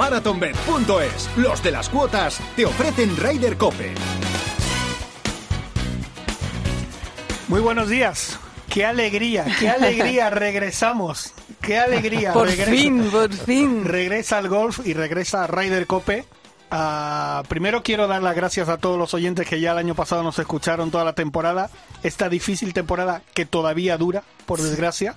Marathonbet.es, los de las cuotas, te ofrecen Ryder Cope. Muy buenos días. Qué alegría, qué alegría, regresamos. Qué alegría. Por regresa. fin, por fin. Regresa al golf y regresa a Ryder Cope. Ah, primero quiero dar las gracias a todos los oyentes que ya el año pasado nos escucharon toda la temporada, esta difícil temporada que todavía dura, por desgracia.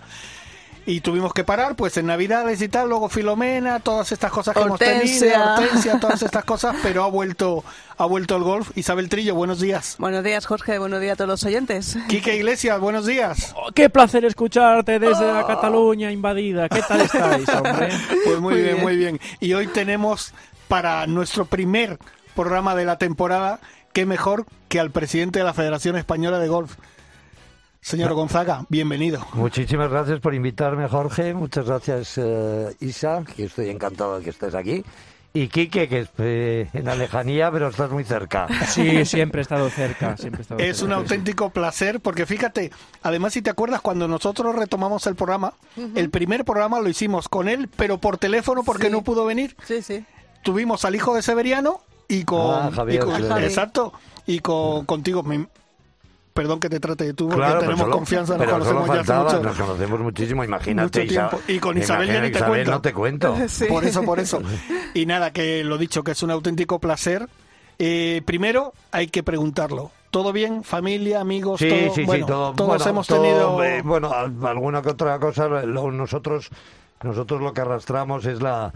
Y tuvimos que parar, pues en Navidades y tal, luego Filomena, todas estas cosas que hemos tenido, Hortensia, todas estas cosas, pero ha vuelto, ha vuelto el golf. Isabel Trillo, buenos días. Buenos días, Jorge. Buenos días a todos los oyentes. Quique Iglesias, buenos días. Oh, qué placer escucharte desde la Cataluña invadida. ¿Qué tal estáis, hombre? Pues muy, Muy bien, bien. muy bien. Y hoy tenemos para nuestro primer programa de la temporada, qué mejor que al presidente de la Federación Española de Golf. Señor Gonzaga, bienvenido. Muchísimas gracias por invitarme, Jorge. Muchas gracias, eh, Isa, que estoy encantado de que estés aquí. Y Quique, que es eh, en la lejanía, pero estás muy cerca. Sí, siempre he estado cerca. Siempre he estado Es un auténtico placer porque fíjate, además si te acuerdas cuando nosotros retomamos el programa, el primer programa lo hicimos con él, pero por teléfono porque Sí. no pudo venir. Sí, sí. Tuvimos al hijo de Severiano y con, Ah, Javier, y con- sí. Javi. exacto y con contigo. Perdón que te trate de tú porque Claro, tenemos solo- confianza, nos conocemos ya hace faltaba, mucho. nos conocemos muchísimo, imagínate. Mucho tiempo. Y con Isabel ya imagina, ni te Isabel, cuento. no te cuento. Sí. Por eso, por eso. Y nada, que lo dicho, que es un auténtico placer. Eh, primero, hay que preguntarlo. ¿Todo bien? ¿Familia, amigos? Sí, todo? sí, Bueno, sí, todo, Todos bueno, hemos todo, tenido... eh, bueno, al- alguna que otra cosa, lo- nosotros, nosotros lo que arrastramos es la,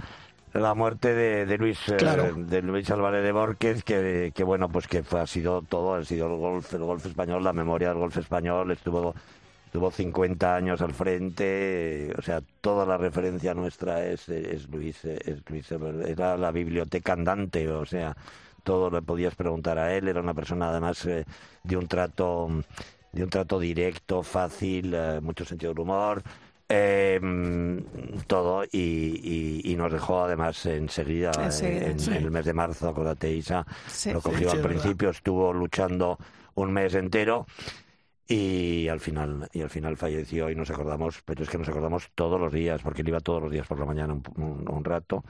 la muerte de, de Luis eh, Claro. de Luis Álvarez de Borquez, que, que bueno, pues que fue, ha sido todo, ha sido el golf, el golf español, la memoria del golf español, estuvo Tuvo 50 años al frente, o sea, toda la referencia nuestra es, es Luis, es Luis, era la biblioteca andante, o sea, todo le podías preguntar a él, era una persona además eh, de un trato de un trato directo, fácil, eh, mucho sentido del humor, eh, todo y, y- y nos dejó además enseguida, Enseguida, en, sí. en el mes de marzo, acuérdate Isa, Sí. lo cogió Sí, al principio, estuvo luchando un mes entero y al final y al final falleció y nos acordamos pero es que nos acordamos todos los días porque él iba todos los días por la mañana un, un- un rato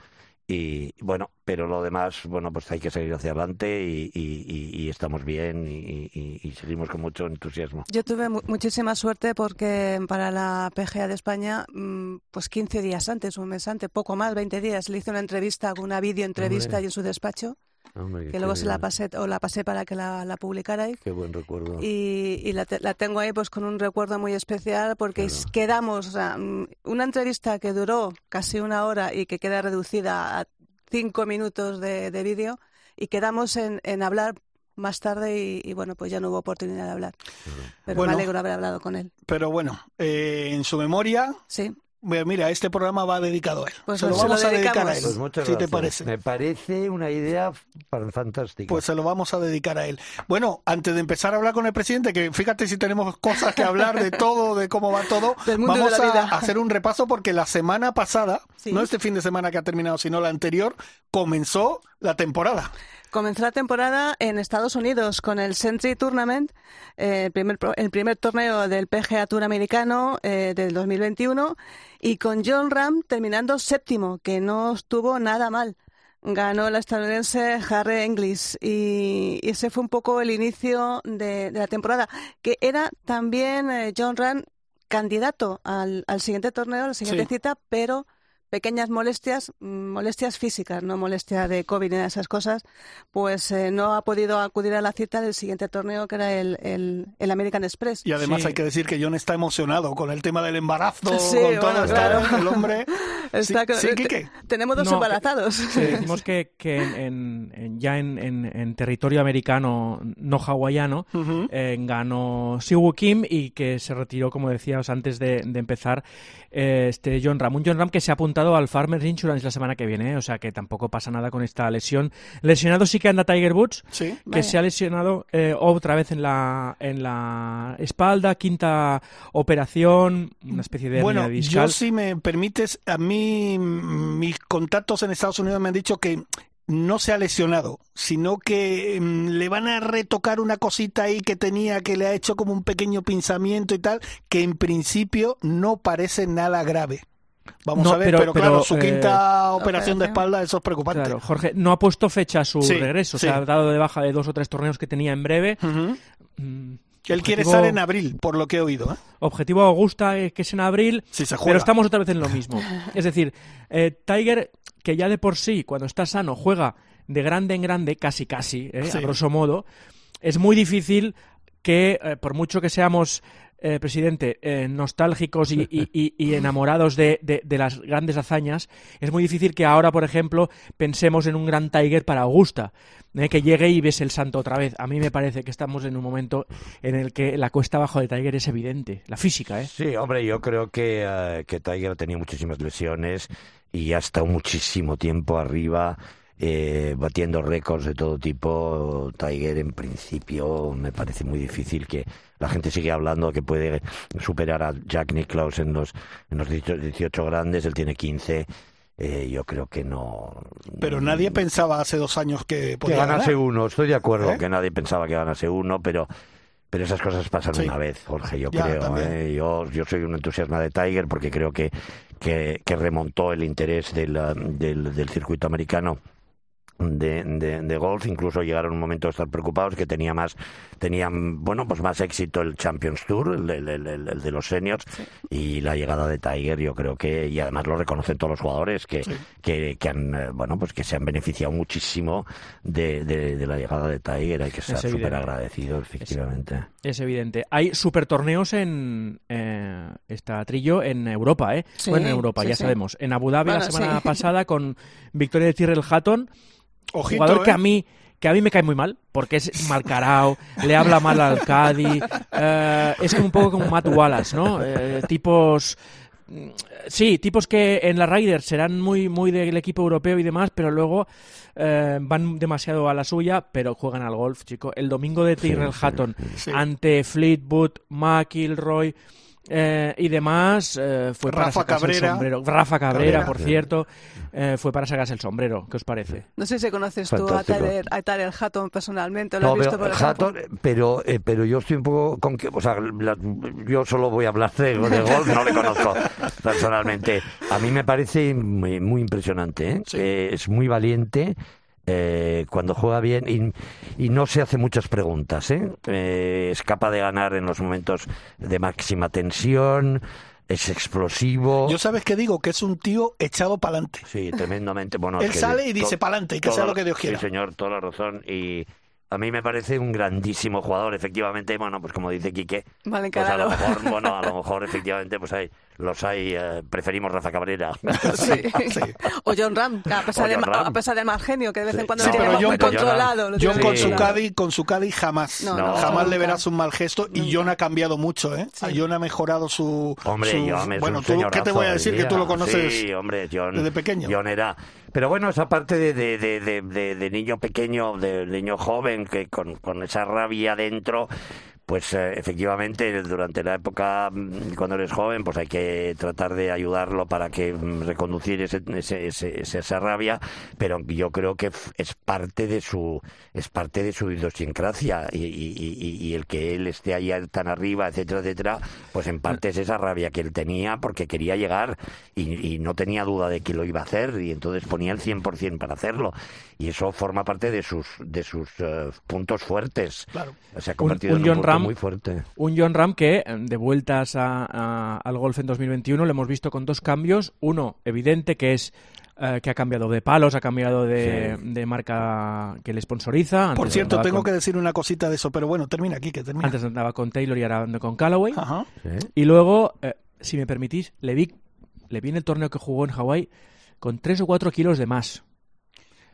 y bueno pero lo demás bueno pues hay que seguir hacia adelante y, y- y- y estamos bien y, y- y seguimos con mucho entusiasmo Yo tuve mu- muchísima suerte porque para la PGA de España, mm, pues 15 días antes, un mes antes, poco más, 20 días, le hice una entrevista, una video entrevista Hombre. ahí en su despacho, Hombre, que luego se la pasé, o la pasé para que la, la publicarais. qué buen recuerdo Y, y la, te- la tengo ahí pues con un recuerdo muy especial porque Claro. quedamos, o sea, mm, una entrevista que duró casi una hora y que queda reducida a cinco minutos de, de vídeo y quedamos en, en hablar más tarde y, y, bueno, pues ya no hubo oportunidad de hablar. Pero Bueno. me alegro de haber hablado con él. Pero bueno, eh, en su memoria, Sí, mira, este programa va dedicado a él. Pues se lo se lo vamos a dedicar a él, pues muchas si te parece. me parece una idea fan- fantástica Pues se lo vamos a dedicar a él. Bueno, antes de empezar a hablar con el presidente, que fíjate si tenemos cosas que hablar de todo, de cómo va todo, Del mundo y vamos de la a vida. hacer un repaso porque la semana pasada, Sí. no este fin de semana que ha terminado, sino la anterior, comenzó la temporada. Comenzó la temporada en Estados Unidos con el Century Tournament, eh, el, primer, el primer torneo del PGA Tour americano eh, del 2021, y con John Ram terminando séptimo, que no estuvo nada mal. Ganó el estadounidense Harry Inglis y, y ese fue un poco el inicio de, de la temporada, que era también eh, John Ram candidato al, al siguiente torneo, a la siguiente Sí. cita, pero pequeñas molestias, mm, molestias físicas, no molestias de COVID ni de esas cosas, pues eh, no ha podido acudir a la cita del siguiente torneo que era el, el, el American Express. Y además Sí. hay que decir que John está emocionado con el tema del embarazo, Sí, con todo bueno, esto, claro. el hombre. Está sí, Quique. tenemos dos No, embarazados. Sí, decimos que, que en- en- ya en, en- en territorio americano no hawaiano Ujú. eh, ganó Siwoo Kim y que se retiró, como decías antes de, de empezar, eh, este John Ram. Un John Ram que se ha apuntado al Farmers Insurance la semana que viene, ¿eh? o sea que tampoco pasa nada con esta lesión. Lesionado sí que anda Tiger Woods, Sí. que Vaya. se ha lesionado eh, otra vez en la, en la espalda, quinta operación, una especie de Bueno, discal. yo si me permites, a mí mm, mis contactos en Estados Unidos me han dicho que no se ha lesionado, sino que mm, le van a retocar una cosita ahí que tenía, que le ha hecho como un pequeño pinzamiento y tal, que en principio no parece nada grave. Vamos No, a ver, pero- pero, pero, claro, su eh, quinta operación de espalda, eso es preocupante. Claro, Jorge no ha puesto fecha a su Sí, regreso, sí. se ha dado de baja de dos o tres torneos que tenía en breve. Mm, Él quiere estar en abril, por lo que he oído. ¿eh? Objetivo Augusta, eh, que es en abril, Si se pero juega. estamos otra vez en lo mismo. Es decir, eh, Tiger, que ya de por sí, cuando está sano, juega de grande en grande, casi casi, eh, Sí. a grosso modo, es muy difícil que, eh, por mucho que seamos, eh, presidente, eh, nostálgicos y, y- y- y enamorados de, de- de las grandes hazañas, es muy difícil que ahora, por ejemplo, pensemos en un gran Tiger para Augusta, eh, que llegue y ves el santo otra vez. A mí me parece que estamos en un momento en el que la cuesta abajo de Tiger es evidente, la física, ¿eh? Sí, hombre, yo creo que, eh, Tiger tenía muchísimas lesiones y ha estado muchísimo tiempo arriba, eh, batiendo récords de todo tipo. Tiger, en principio, me parece muy difícil que la gente sigue hablando que puede superar a Jack Nicklaus en los, en los 18 18 grandes, él tiene 15. Eh, yo creo que no. Pero nadie pensaba hace dos años que que podía ganase ganar. uno. Estoy de acuerdo ¿Eh? que nadie pensaba que ganase uno, pero pero esas cosas pasan Sí. una vez, Jorge. Yo Ya, creo. ¿eh? Yo yo soy un entusiasta de Tiger porque creo que que, que remontó el interés del, del, del circuito americano. De, de, de golf, incluso llegaron un momento a estar preocupados que tenía más, tenían, bueno, pues más éxito el Champions Tour, el, el- el- el- el de los seniors, y la llegada de Tiger, yo creo que, y además lo reconocen todos los jugadores, que, que, que han, eh, bueno, pues que se han beneficiado muchísimo de, de, de la llegada de Tiger, hay que estar súper agradecidos, efectivamente. Es evidente. Hay super torneos en eh, esta trillo en Europa, ¿eh? Sí, bueno, en Europa, sí, ya sí. sabemos. En Abu Dhabi la semana sí. pasada con victoria de Tyrrell Hatton, Ojito, jugador que ¿eh? a mí que a mí me cae muy mal, porque es malcarao, le habla mal al Cádiz, eh, es como un poco como Matt Wallace, ¿no? Eh, tipos mm, sí, tipos que en la Ryder serán muy muy del equipo europeo y demás, pero luego eh, van demasiado a la suya, pero juegan al golf, chico. El domingo de Tyrrell Hatton sí. ante Fleetwood, McIlroy eh, y demás eh, fue para Rafa sacarse el Cabrera. sombrero. Rafa Cabrera, Cabrera. por cierto, eh, fue para sacarse el sombrero. ¿Qué os parece? No sé si conoces tú a Fantástico. Tyler, a Tyler Hatton personalmente, lo has No, visto pero, por el. Hatton, pero, eh, pero yo estoy un poco con que, o sea, la- yo solo voy a hablar de, de golf, no le conozco personalmente. A mí me parece muy, muy impresionante, ¿eh? Sí. Eh, es muy valiente. Eh, cuando juega bien y, y no se hace muchas preguntas, ¿eh? Eh, es capaz de ganar en los momentos de máxima tensión, es explosivo. Yo sabes que digo que es un tío echado para adelante. Sí, tremendamente. Bueno, Él es que sale y dice pa'lante, y que todo- sea lo que Dios quiera. Sí, señor, toda la razón. Y a mí me parece un grandísimo jugador, efectivamente. Bueno, pues como dice Quique, Mal pues a lo mejor, bueno, a lo mejor efectivamente, pues hay, los hay, eh, preferimos Rafa Cabrera. Sí. O John Ram, a pesar, de, Ram. a pesar de mal genio, que de vez en Sí. cuando Sí, lo muy John con- controlado. lo John con su. Cádiz, con su Cádiz jamás. No, no, jamás le verás un mal gesto y John ha cambiado mucho, ¿eh? A John ha mejorado su... Hombre, su- John es bueno, un tú, ¿qué te voy a decir? Que tú lo conoces Sí, hombre, John, desde pequeño. John era... Pero bueno, esa parte de, de, de, de, niño pequeño, de niño joven, que con, con esa rabia dentro, pues eh, efectivamente durante la época mm, cuando eres joven, pues hay que tratar de ayudarlo para que mm, reconducir ese, ese, ese- ese- esa rabia, pero yo creo que es parte de su es parte de su idiosincrasia y, y- y- y el que él esté ahí tan arriba, etcétera, etcétera, pues en parte es esa rabia que él tenía porque quería llegar y, y no tenía duda de que lo iba a hacer y entonces ponía el 100% para hacerlo y eso forma parte de sus de sus eh, puntos fuertes. Claro. Se ha convertido un en un John Ram muy fuerte. Un John Ram que, eh, de vueltas a- a- al golf en 2021, lo hemos visto con dos cambios. Uno, evidente, que es eh, que ha cambiado de palos, ha cambiado de, de marca que le sponsoriza. Por cierto, tengo con- que decir una cosita de eso, pero bueno, termina aquí, que termina. Antes andaba con Taylor y ahora ando con Callaway. Ajá. Y luego, eh, si me permitís, le vi, le vi en el torneo que jugó en Hawái con tres o cuatro kilos de más.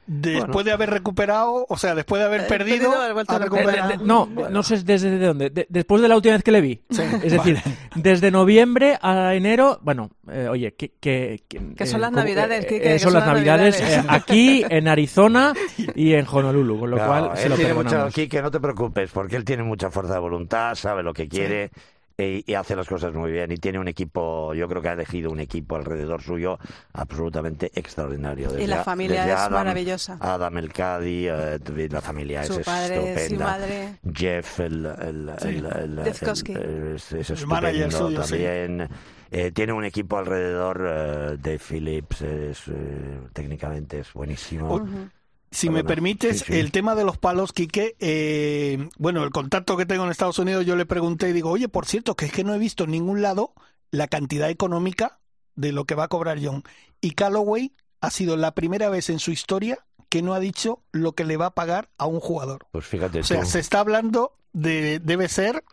Después Bueno. de haber recuperado, o sea, después de haber Eh, perdido, perdido. De- de- no, no sé desde de dónde. De- después de la última vez que le vi. es decir, desde noviembre a enero. Bueno, eh, oye, que, que, Que son las como- navidades, eh, Quique, eh, que son son las las navidades, navidades. eh, aquí, en Arizona y en Honolulu. Con lo Claro, cual, se él lo tiene mucho. Quique, no te preocupes, porque él tiene mucha fuerza de voluntad, sabe lo que quiere y, y hace las cosas muy bien. Y tiene un equipo, yo creo que ha elegido un equipo alrededor suyo absolutamente extraordinario. Y Desde la a- familia es Adam- maravillosa. Adam el Cadi, eh, la familia Su es padre, su estupenda. madre. Jeff, el, el, el, el- Jeff el- es, es estupendo suyo, sí. también. Eh, tiene un equipo alrededor eh, de Phillips, es, eh, técnicamente es buenísimo. Si me permites, Sí, sí. el tema de los palos, Quique, eh, bueno, el contacto que tengo en Estados Unidos, yo le pregunté y digo, oye, por cierto, que es que no he visto en ningún lado la cantidad económica de lo que va a cobrar John. Y Callaway ha sido la primera vez en su historia que no ha dicho lo que le va a pagar a un jugador. Pues fíjate O sea, tú. se está hablando de, debe ser,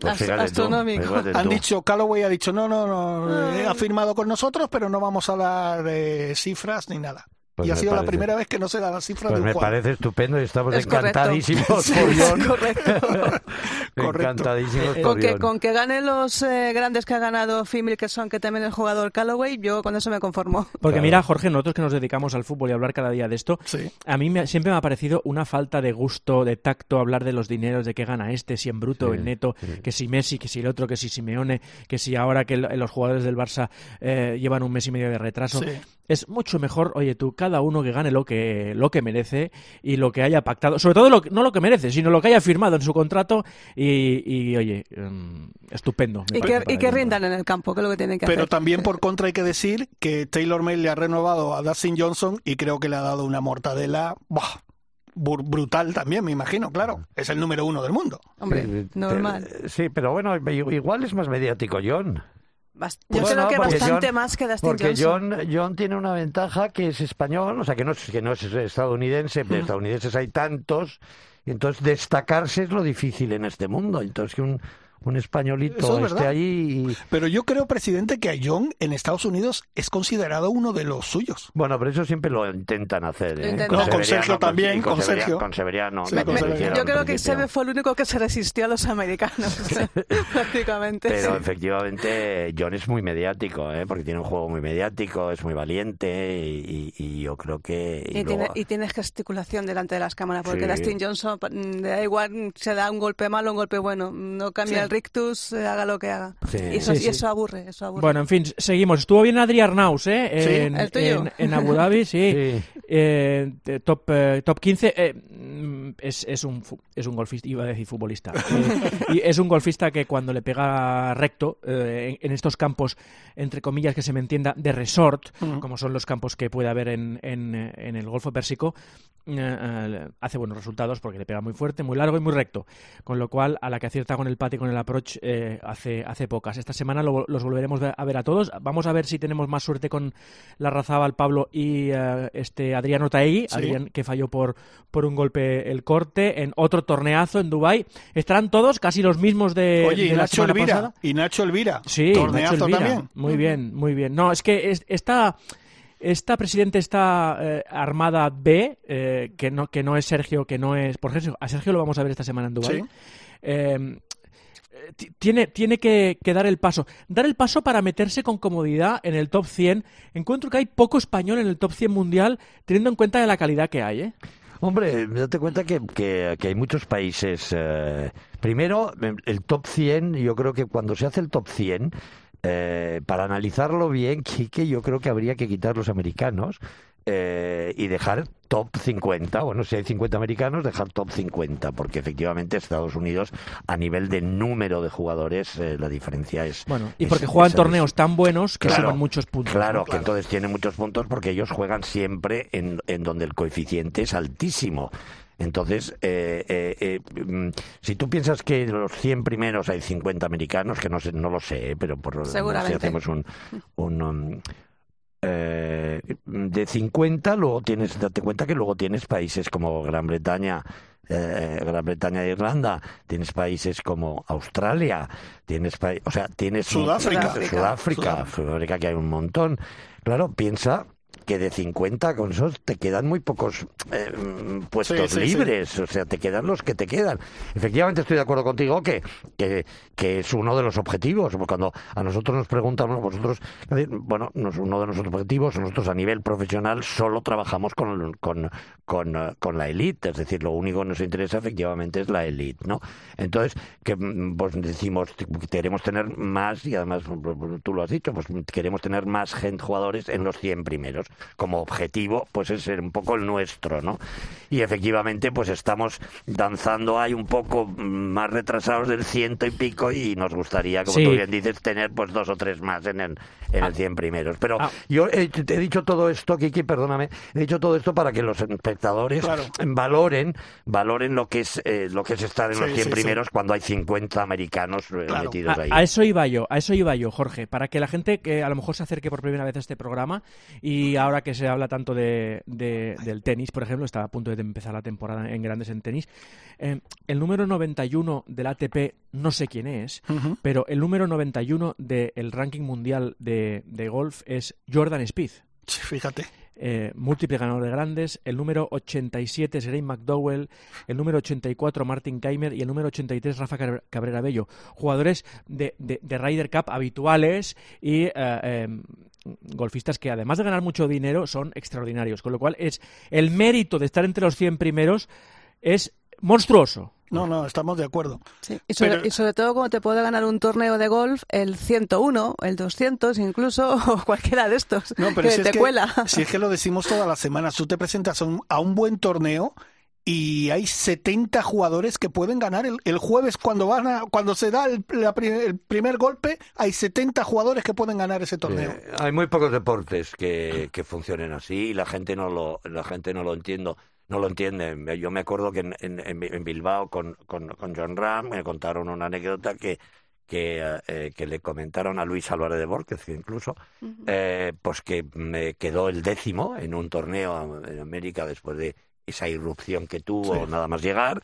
Pues astronómico. fíjate han tú. dicho, Callaway ha dicho, no, no, no, eh, ha firmado con nosotros, pero no vamos a dar eh, cifras ni nada. Pues y ha sido la primera vez que no se da la cifra Pues de un me parece estupendo y estamos Es encantadísimos por correcto. Correcto. Encantadísimos Eh, por Con que, con que gane los eh, grandes que ha ganado Phil Mickelson, que también es jugador Callaway, yo con eso me conformo. Porque Claro. mira, Jorge, nosotros que nos dedicamos al fútbol y a hablar cada día de esto, Sí. a mí me- siempre me ha parecido una falta de gusto, de tacto, hablar de los dineros, de qué gana este, si en bruto o Sí, en neto, sí. que si Messi, que si el otro, que si Simeone, que si ahora que el- los jugadores del Barça eh, llevan un mes y medio de retraso. Es mucho mejor, oye tú, cada uno que gane lo que, lo que merece y lo que haya pactado, sobre todo lo que- no lo que merece, sino lo que haya firmado en su contrato y, y, oye, em, estupendo. Y que, y que rindan en el campo, que es lo que tienen que Pero hacer. también por contra hay que decir que Taylor May le ha renovado a Dustin Johnson y creo que le ha dado una mortadela brutal también, me imagino, claro. Es el número uno del mundo. Hombre, Sí, normal. pero- Sí, pero bueno, igual es más mediático John. Bast- Yo Pues creo no, que bastante John- más que Dustin Porque Johnson. John, John tiene una ventaja que es español, o sea, que no es, que no es estadounidense, pero estadounidenses hay tantos, entonces destacarse es lo difícil en este mundo. Entonces que un, un españolito es esté y... Pero yo creo, presidente, que a John en Estados Unidos es considerado uno de los suyos. Bueno, pero eso siempre lo intentan hacer. Lo ¿eh? intentan. No, con Sergio también, con Sergio. Con Severiano. Sí, con Yo creo que. Seve fue el único que se resistió a los americanos, prácticamente. Pero sí. efectivamente John es muy mediático, ¿eh? porque tiene un juego muy mediático, es muy valiente y, yo creo que... y Y, luego- tiene, y tiene gesticulación delante de las cámaras, porque Sí. Dustin Johnson mm, da igual, se da un golpe malo o un golpe bueno, no cambia Sí. el rictus, eh, haga lo que haga. Sí. Y, eso, Sí, y sí. eso aburre, eso aburre. Bueno, en fin, seguimos. Estuvo bien Adri Arnaus, ¿eh? Sí, en, el tuyo. en- en Abu Dhabi, sí. Sí. Eh, top, eh, top 15. eh, mm, es, es, un, es un golfista, iba a decir futbolista. Eh, y es un golfista que cuando le pega recto eh, en, en estos campos, entre comillas, que se me entienda, de resort, como son los campos que puede haber en, en, en el Golfo Pérsico, eh, eh, hace buenos resultados porque le pega muy fuerte, muy largo y muy recto. Con lo cual, a la que acierta con el pat y con el approach, eh, hace, hace pocas. Esta semana lo- los volveremos a ver a todos. Vamos a ver si tenemos más suerte con la Razábal, Pablo y eh, este Adriano Taegui, Sí. Adrián que falló por, por un golpe el corte, en otro torneazo en Dubai Estarán todos casi los mismos de, Oye, de y la Nacho semana Elvira. pasada. Y Nacho Elvira. Sí, Torneazo Nacho Elvira. también. Muy bien, muy bien. No, es que es- esta, esta presidente, esta eh, Armada B, eh, que, no, que no es Sergio, que no es... Por ejemplo, a Sergio lo vamos a ver esta semana en Dubái. Sí. Eh, tiene, tiene que, dar el paso. Dar el paso para meterse con comodidad en el top 100. Encuentro que hay poco español en el top 100 mundial, teniendo en cuenta de la calidad que hay. ¿eh? Hombre, date cuenta que, que- que hay muchos países. eh, primero, el top 100, yo creo que cuando se hace el top 100, eh, para analizarlo bien, Quique, yo creo que habría que quitar los americanos eh, y dejar top 50. Bueno, si hay 50 americanos, dejar top 50, porque efectivamente Estados Unidos, a nivel de número de jugadores, eh, la diferencia es. Bueno, y es- porque juegan es torneos tan buenos que Claro, suman muchos puntos. Claro, ¿no? que entonces tiene muchos puntos porque ellos juegan siempre en, en donde el coeficiente es altísimo. Entonces, eh, eh, eh, mm, si tú piensas que en los 100 primeros hay 50 americanos, que no sé, no lo sé, eh, pero por si Seguramente. hacemos un, un, um, eh, de 50, luego tienes, date cuenta que luego tienes países como Gran Bretaña, eh, Gran Bretaña e Irlanda, tienes países como Australia, tienes o sea, tienes Sudáfrica. Sudáfrica, Sudáfrica, Sudáfrica, que hay un montón. Claro, piensa que de 50 con esos te quedan muy pocos eh, puestos Sí, sí, libres, o sea, te quedan los que te quedan. Efectivamente estoy de acuerdo contigo que, que, que es uno de los objetivos. Cuando a nosotros nos preguntan, bueno, vosotros, bueno, uno de nuestros objetivos, nosotros a nivel profesional solo trabajamos con, con, con, con la élite, es decir, lo único que nos interesa efectivamente es la élite, ¿no? Entonces, que pues decimos, que queremos tener más, y además pues, pues, tú lo has dicho, pues queremos tener más gente, jugadores en los 100 primeros. Como objetivo, pues es un poco el nuestro, ¿no? Y efectivamente, pues estamos danzando ahí un poco más retrasados del ciento y pico y nos gustaría, como Sí. tú bien dices, tener pues dos o tres más en el, en el 100 primeros. Pero Ah. yo he, te he dicho todo esto, Kiki, perdóname, he dicho todo esto para que los espectadores Claro. valoren valoren lo que es eh, lo que es estar en los Sí, 100 sí, sí. primeros cuando hay 50 americanos eh, Claro. metidos A, ahí. a eso iba yo, a eso iba yo, Jorge, para que la gente que a lo mejor se acerque por primera vez a este programa y ahora que se habla tanto de, de- del tenis, por ejemplo, está a punto de empezar la temporada en grandes en tenis, eh, el número 91 del ATP, no sé quién es, pero el número 91 del ranking mundial de, de golf es Jordan Spieth. Sí, Fíjate. eh, múltiple ganador de grandes, el número 87 es Graham McDowell, el número 84 Martin Keimer y el número 83 Rafa Cab- Cabrera Bello. Jugadores de, de, de Ryder Cup habituales y eh, eh, golfistas que además de ganar mucho dinero son extraordinarios, con lo cual es el mérito de estar entre los 100 primeros es monstruoso. No, no, estamos de acuerdo. Sí, Y, sobre, Pero- y sobre todo como te puede ganar un torneo de golf el 101, el 200 incluso, o cualquiera de estos, No, pero que si te es que, cuela. si es que lo decimos todas las semanas, tú te presentas a un, a un buen torneo y hay 70 jugadores que pueden ganar el, el jueves. Cuando van a, cuando se da el, la el primer golpe, hay 70 jugadores que pueden ganar ese torneo. Hay muy pocos deportes que, que funcionen así y la gente no lo la gente no lo entiendo no lo entiende. Yo me acuerdo que en, en, en Bilbao con, con, con John Ram me contaron una anécdota que que, eh, eh, que le comentaron a Luis Álvarez de Borges incluso eh, pues que me quedó el décimo en un torneo en América después de esa irrupción que tuvo Sí. nada más llegar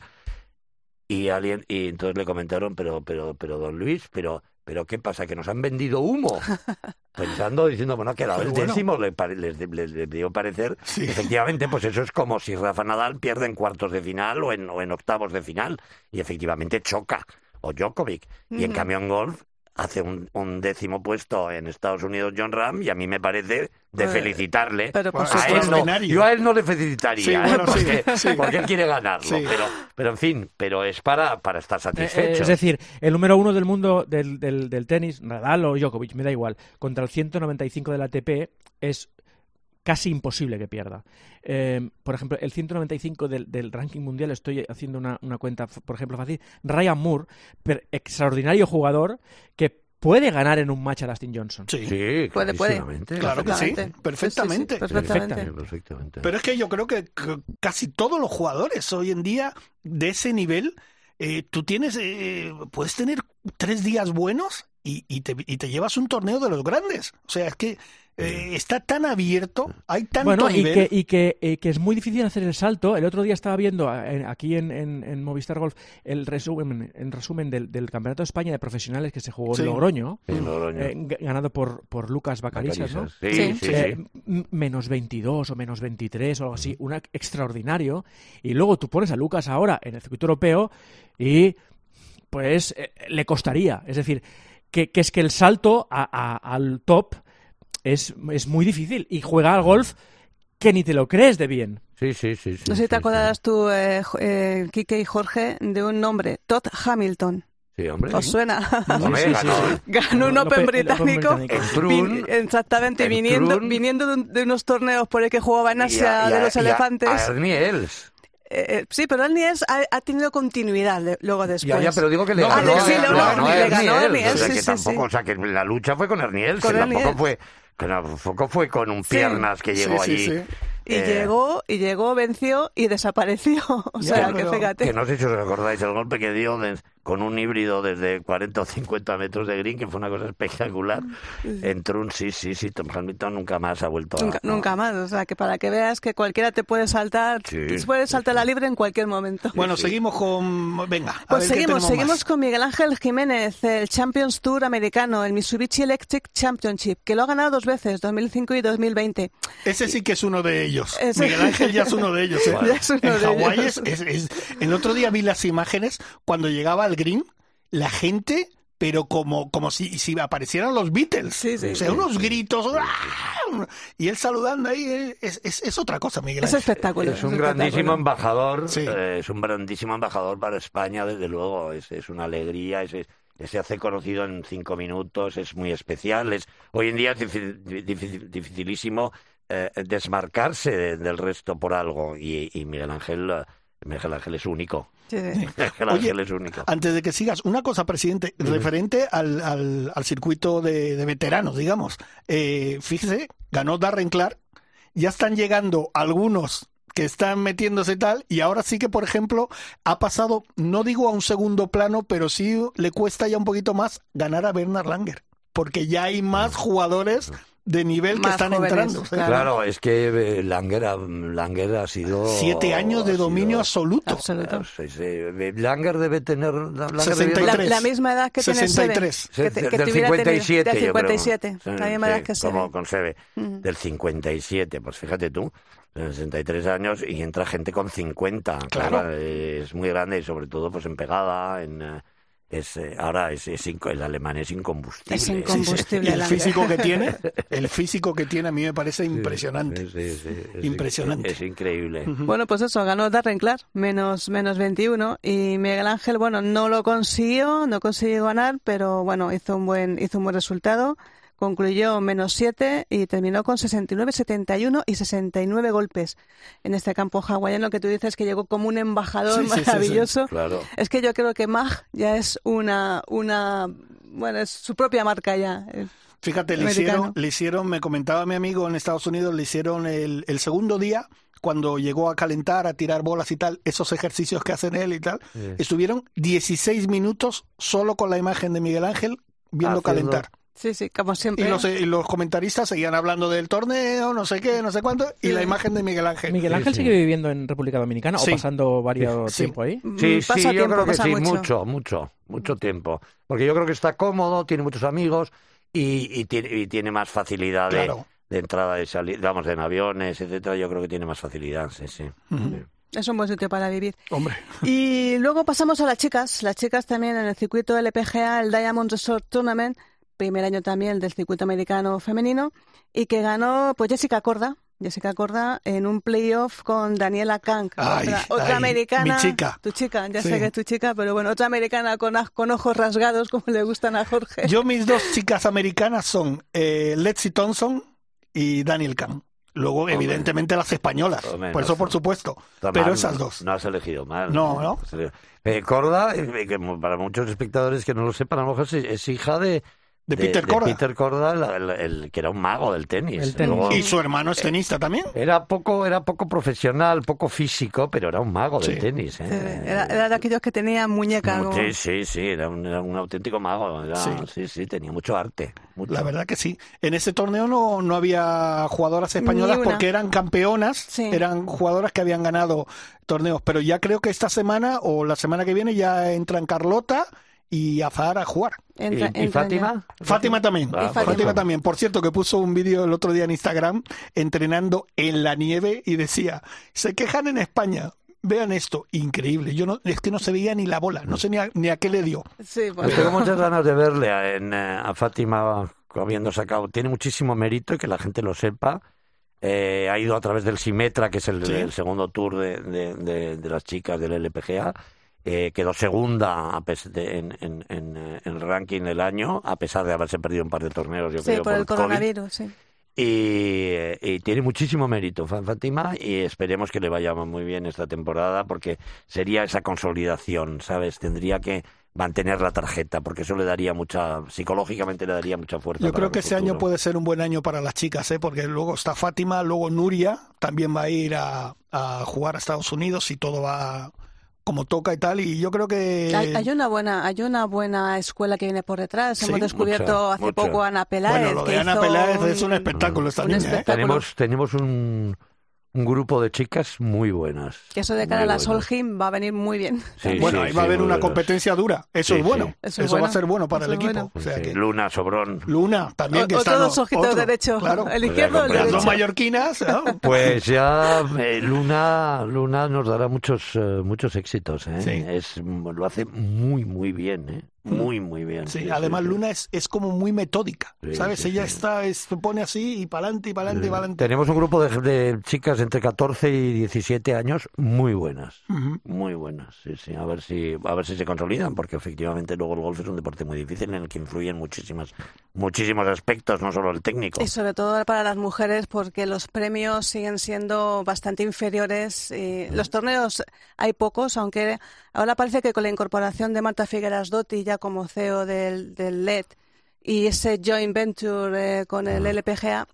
y alguien y entonces le comentaron pero pero pero don Luis pero pero qué pasa que nos han vendido humo pensando diciendo bueno ha quedado Pero el bueno. décimo les, les- les dio parecer Sí. efectivamente pues eso es como si Rafa Nadal pierde en cuartos de final o en, o en octavos de final y efectivamente choca o Djokovic y en cambio en golf hace un, un décimo puesto en Estados Unidos John Ram y a mí me parece de felicitarle pero a él no, yo a él no le felicitaría Sí, ¿eh? bueno, porque, sí. porque él quiere ganarlo Sí. pero pero en fin pero es para para estar Eh, satisfecho eh, es decir, el número uno del mundo del, del, del tenis, Nadal o Djokovic, me da igual, contra el 195 del ATP es casi imposible que pierda. Eh, por ejemplo, el 195 del, del ranking mundial, estoy haciendo una, una cuenta, por ejemplo, fácil, Ryan Moore, per- extraordinario jugador que puede ganar en un match a Dustin Johnson. Sí, sí Puede, puede. claro que sí, Perfectamente. perfectamente. Sí, sí, sí, perfectamente. Perfectamente, perfectamente. Pero es que yo creo que casi todos los jugadores hoy en día de ese nivel, eh, tú tienes, eh, puedes tener tres días buenos y, y te, y te llevas un torneo de los grandes. O sea, es que eh, está tan abierto, hay tanto Bueno, y nivel. que, y que, eh, que es muy difícil hacer el salto. El otro día estaba viendo eh, aquí en, en- en Movistar Golf el resumen, en resumen del, del Campeonato de España de Profesionales que se jugó Sí. en Logroño, Sí, Logroño. eh, ganado por, por Lucas Bacarisas, ¿no? Sí, Sí. sí, sí. Eh, menos 22 o menos 23 o algo así, una extraordinario. Y luego tú pones a Lucas ahora en el circuito europeo y pues eh, le costaría. Es decir, que, que es que el salto a- a- al top es, es muy difícil y juega al golf que ni te lo crees de bien. Sí, sí, sí, sí, No sé si te sí, acordarás tú, eh, eh, Quique y Jorge, de un nombre, Todd Hamilton. Sí, Sí, hombre. ¿Os suena? Sí, sí, sí, ganó. sí. Un Open británico. Trun. Vin- exactamente, en viniendo, Trun. viniendo de, un- de unos torneos por el que jugaba en Y a- Asia y a- de los y a- elefantes. A Ernie Els. Eh, eh, sí, pero Els ha, ha tenido continuidad de- luego después. Ya, ya, pero digo que le No, ganó, ah, sí, no, no, ganó le ganó a Ernie Ernie Els. O sea, Els, que sí, sí, tampoco, sí. o sea, que la lucha fue con Ernie Els, Con que Ernie tampoco fue, que tampoco fue con un piernas que llegó allí. sí. Y Eh, llegó, y llegó, venció y desapareció. O Ya, sea, que fíjate. Que no sé si os acordáis el golpe que dio de- con un híbrido desde 40 o 50 metros de green, que fue una cosa espectacular. Entró un sí, sí, sí, Tom Hamilton nunca más ha vuelto Nunca, a... nunca más, o sea, que para que veas que cualquiera te puede saltar, Sí. te puede saltar la libre en cualquier momento. Bueno, seguimos con... Venga, a Pues ver qué seguimos, tenemos seguimos más. con Miguel Ángel Jiménez, el Champions Tour americano, el Mitsubishi Electric Championship, que lo ha ganado dos veces, 2005 y 2020. Ese sí que es uno de ellos. Ese- Miguel Ángel ya es uno de ellos. ¿eh? Ya es uno en de Hawái ellos. es, es- es- El otro día vi las imágenes cuando llegaba al green, la gente, pero como, como si, si aparecieran los Beatles. Sí, sí, o sea, sí, unos sí. gritos. ¡ah! Y él saludando ahí. eh, Es, es- es otra cosa, Miguel Es espectacular. Es un espectacular. grandísimo embajador, Sí. eh, es un grandísimo embajador para España, desde luego, es, es una alegría, es, es- se hace conocido en cinco minutos, es muy especial, es, hoy en día es difícil- difícil- dificilísimo eh, desmarcarse de- del resto por algo, y, y Miguel Ángel, eh, Miguel Ángel es único, Sí, sí. Miguel Oye, Ángel es único. Antes de que sigas, una cosa, presidente, referente al, al, al circuito de, de veteranos, digamos. Eh, fíjese, ganó Darren Clark, ya están llegando algunos que están metiéndose tal, y ahora sí que, por ejemplo, ha pasado, no digo a un segundo plano, pero sí le cuesta ya un poquito más ganar a Bernard Langer, porque ya hay más jugadores de nivel que están jóvenes, entrando. ¿sí? claro. Claro, es que eh, Langer ha, Langer ha sido... Siete años de dominio sido- absoluto. Absoluto. Sí, sí. Langer debe tener... Langer 63. La, debe- la misma edad que tiene 63. Seve, que, te- que del tuviera tenido- 57, del yo creo. 57, Sí, la misma edad que Seve. Como con Seve. Ujú. Del 57, pues fíjate tú, de 63 años y entra gente con 50. Claro. eh, es muy grande y sobre todo pues en pegada, en... es, eh, ahora es, es inco- el alemán es incombustible. Es incombustible. Y el físico que tiene, el físico que tiene a mí me parece impresionante. Sí, sí, sí, es Impresionante. Es, increíble. Bueno, pues eso, ganó Darren Clark, menos, menos 21, y Miguel Ángel, bueno, no lo consiguió, no consiguió ganar, pero bueno, hizo un buen, hizo un buen resultado, concluyó menos 7 y terminó con 69, 71 y 69 golpes en este campo hawaiano que tú dices que llegó como un embajador Sí, sí, sí, sí. maravilloso. Claro. Es que yo creo que Mag ya es una, una, bueno, es su propia marca ya. eh. Fíjate, le hicieron, le hicieron, me comentaba mi amigo en Estados Unidos, le hicieron el, el segundo día, cuando llegó a calentar, a tirar bolas y tal, esos ejercicios que hacen él y tal, estuvieron 16 minutos solo con la imagen de Miguel Ángel viendo Haciendo- calentar. Sí, sí, como Y siempre. los, y los comentaristas seguían hablando del torneo, no sé qué, no sé cuánto, y la imagen de Miguel Ángel. ¿Miguel Sí, Ángel sí. sigue viviendo en República Dominicana Sí. o pasando varios Sí. tiempo ahí? Mm, Sí, sí, yo tiempo, creo que sí, mucho. mucho, mucho, mucho tiempo. Porque yo creo que está cómodo, tiene muchos amigos y, y tiene, y tiene más facilidad de, Claro. de entrada y salida, vamos, en aviones, etcétera. Yo creo que tiene más facilidad, sí, sí. Sí. Es un buen sitio para vivir. Hombre, Y luego pasamos a las chicas. Las chicas también en el circuito LPGA, el Diamond Resort Tournament, primer año también del circuito americano femenino, y que ganó pues Jessica Corda. Jessica Corda en un playoff con Daniela Kang, Ay, otra, otra ay, americana. mi chica. Tu chica, ya Sí. sé que es tu chica, pero bueno, otra americana con, con ojos rasgados, como le gustan a Jorge. yo mis dos chicas americanas son eh, Lexi Thompson y Daniel Kahn. Luego, evidentemente, las españolas. Hombre, por no eso, sé. por supuesto. Está Pero mal, esas no- dos. No has elegido mal. No, ¿no? Eh, Corda, eh, que para muchos espectadores que no lo sepan, a lo mejor es, es hija de... De Peter Korda. Peter Korda, el, el- el que era un mago del tenis. El tenis. Luego- Y su hermano es tenista también. Era poco, era poco profesional, poco físico, pero era un mago del Sí. tenis. ¿eh? Era, era de aquellos que tenían muñeca. como- Sí, sí, sí, era un, era un auténtico mago. era- Sí. sí. sí, tenía mucho arte. mucho. La verdad que sí. En ese torneo no, no había jugadoras españolas porque eran campeonas, Sí. eran jugadoras que habían ganado torneos. Pero ya creo que esta semana o la semana que viene ya entran Carlota y Azahar a jugar. Entra- ¿Y. Fátima? Fátima también. Ah, Fátima. Fátima también. Por cierto, que puso un vídeo el otro día en Instagram entrenando en la nieve y decía, se quejan en España. Vean esto, increíble. Yo no, es que no se veía ni la bola, no sé ni a, ni a qué le dio. Sí, bueno. tengo muchas ganas de verle a, en, eh, a Fátima habiendo sacado. Tiene muchísimo mérito y que la gente lo sepa. Eh, ha ido a través del Simetra, que es el, Sí. el segundo tour de, de- de- de las chicas del LPGA. Eh, quedó segunda a pes- de- en, en- en, eh, en el ranking del año, a pesar de haberse perdido un par de torneos, yo Sí, creo, por el COVID. coronavirus, sí. Y, eh, y tiene muchísimo mérito Fátima y esperemos que le vaya muy bien esta temporada porque sería esa consolidación, ¿sabes? Tendría que mantener la tarjeta porque eso le daría mucha, psicológicamente le daría mucha fuerza. Yo creo el que este año puede ser un buen año para las chicas, ¿eh? porque luego está Fátima, luego Nuria también va a ir a, a jugar a Estados Unidos si todo va, como toca y tal. Y yo creo que Hay, hay una buena, hay una buena escuela que viene por detrás. Sí, Hemos descubierto mucha, hace mucha. poco a Ana Peláez. bueno, lo que de Ana hizo Peláez es un- un espectáculo esta un niña. ¿eh? espectáculo. Tenemos, tenemos un, un grupo de chicas muy buenas. Que eso de cara a la. Solheim va a venir muy bien. Sí, bueno, sí, ahí va a haber una buenas. competencia dura. Eso Sí, es bueno. sí. Eso, Eso es va a ser bueno para Eso el equipo. bueno. O sea Sí, que- Luna, Sobrón. Luna también O- que está otros dos ojitos otro, derechos. Claro. El izquierdo o el Pues ya Las derecho. dos mallorquinas. ¿no? Pues ya eh, Luna, Luna nos dará muchos eh, muchos éxitos. ¿eh? Sí. Es, lo hace muy, muy bien. ¿eh? Muy, muy bien. Sí, además sí. Luna es, es como muy metódica, Sí, ¿sabes? sí, Ella sí. está, es- se pone así y para adelante y para adelante y para adelante. Tenemos un grupo de, de chicas entre 14 y 17 años muy buenas. Muy buenas, sí, sí. A ver si, a ver si se consolidan, porque efectivamente luego el golf es un deporte muy difícil en el que influyen muchísimas, muchísimos aspectos, no solo el técnico. Y sobre todo para las mujeres porque los premios siguen siendo bastante inferiores. Y los torneos hay pocos, aunque ahora parece que con la incorporación de Marta Figueras Dotti ya como CEO del, del LED y ese joint venture eh, con el LPGA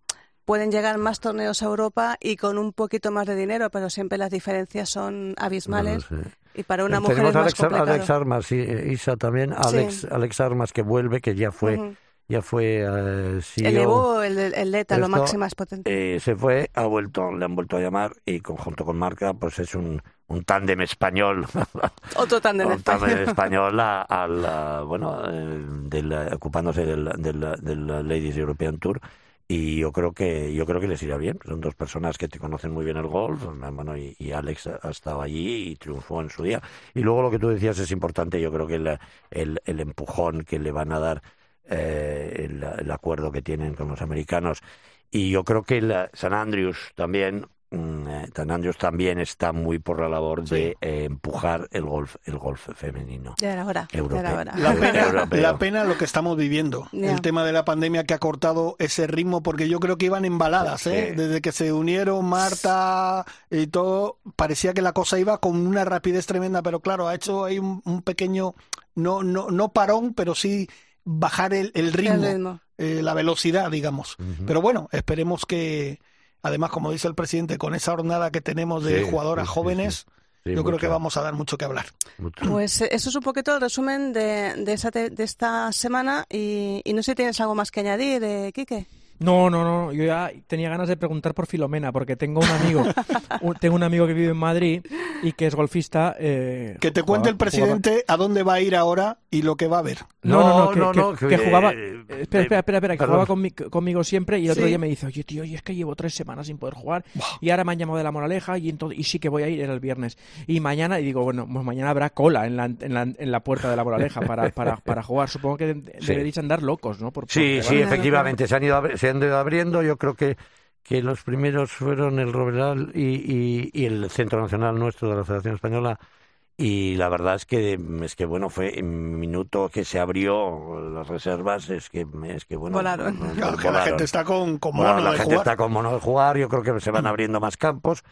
pueden llegar más torneos a Europa y con un poquito más de dinero, pero siempre las diferencias son abismales No lo sé. y para una Eh, mujer Tenemos es más Alex, complicado. Alex Armas, y, eh, Isa también. Alex, Alex Armas que vuelve, que ya fue. Ya fue CEO. Elevó el, el LED a lo Esto, máximas potente. Eh, se fue, ha vuelto, le han vuelto a llamar y conjunto con Marca, pues es un, un tándem español. Otro tándem un tándem español. español a- al, a, bueno, eh, ocupándose del, del, del Ladies European Tour. Y yo creo que yo creo que les irá bien. Son dos personas que te conocen muy bien el golf. Bueno, y, y Alex ha estado allí y triunfó en su día. Y luego lo que tú decías es importante. Yo creo que el, el, el empujón que le van a dar eh, el, el acuerdo que tienen con los americanos. Y yo creo que San Andrews también, mm, eh, San Andrews también está muy por la labor de eh, empujar el golf, el golf femenino. Ya era hora. Ya Europeo. era hora. La pena, Europeo. la pena lo que estamos viviendo. El tema de la pandemia que ha cortado ese ritmo, porque yo creo que iban embaladas, ¿eh? Sí. Desde que se unieron Marta y todo, parecía que la cosa iba con una rapidez tremenda, pero claro, ha hecho ahí un, un pequeño, no, no, no parón, pero sí bajar el, el ritmo, El ritmo. eh, la velocidad, digamos. Pero bueno, esperemos que, además, como dice el presidente, con esa jornada que tenemos de Sí, jugadoras sí, sí, jóvenes, Sí, yo creo que vamos a dar mucho que hablar. mucho. Pues eh, eso es un poquito el resumen de, de, esa de esta semana y, y no sé si tienes algo más que añadir, eh, Quique. No, no, no. Yo ya tenía ganas de preguntar por Filomena, porque tengo un amigo, un- tengo un amigo que vive en Madrid y que es golfista. eh, Que te cuente el jugaba- presidente a dónde va a ir ahora y lo que va a ver. No, no, no, que, No, que- no, que que- jugaba. eh, espera, espera, espera, espera, que jugaba conmi- conmigo siempre y el otro Sí. día me dice, oye, tío, y es que llevo tres semanas sin poder jugar y ahora me han llamado de la Moraleja y, entonces, y sí que voy a ir era el viernes. Y mañana, y digo, bueno, pues mañana habrá cola en la, en la, en la puerta de la Moraleja para, para, para jugar. Supongo que de- Sí. deberéis andar locos, ¿no? Por- Sí, por- sí, efectivamente, se han ido, abri- se han ido abriendo. Yo creo que, que los primeros fueron el Roberal y, y- y el Centro Nacional nuestro de la Federación Española. Y la verdad es que, es que bueno, fue en minuto que se abrió las reservas, es que, es que bueno. Volaron. Claro, que la gente está con, con Bueno, mono la de gente jugar. está con mono de jugar, yo creo que se van abriendo más campos.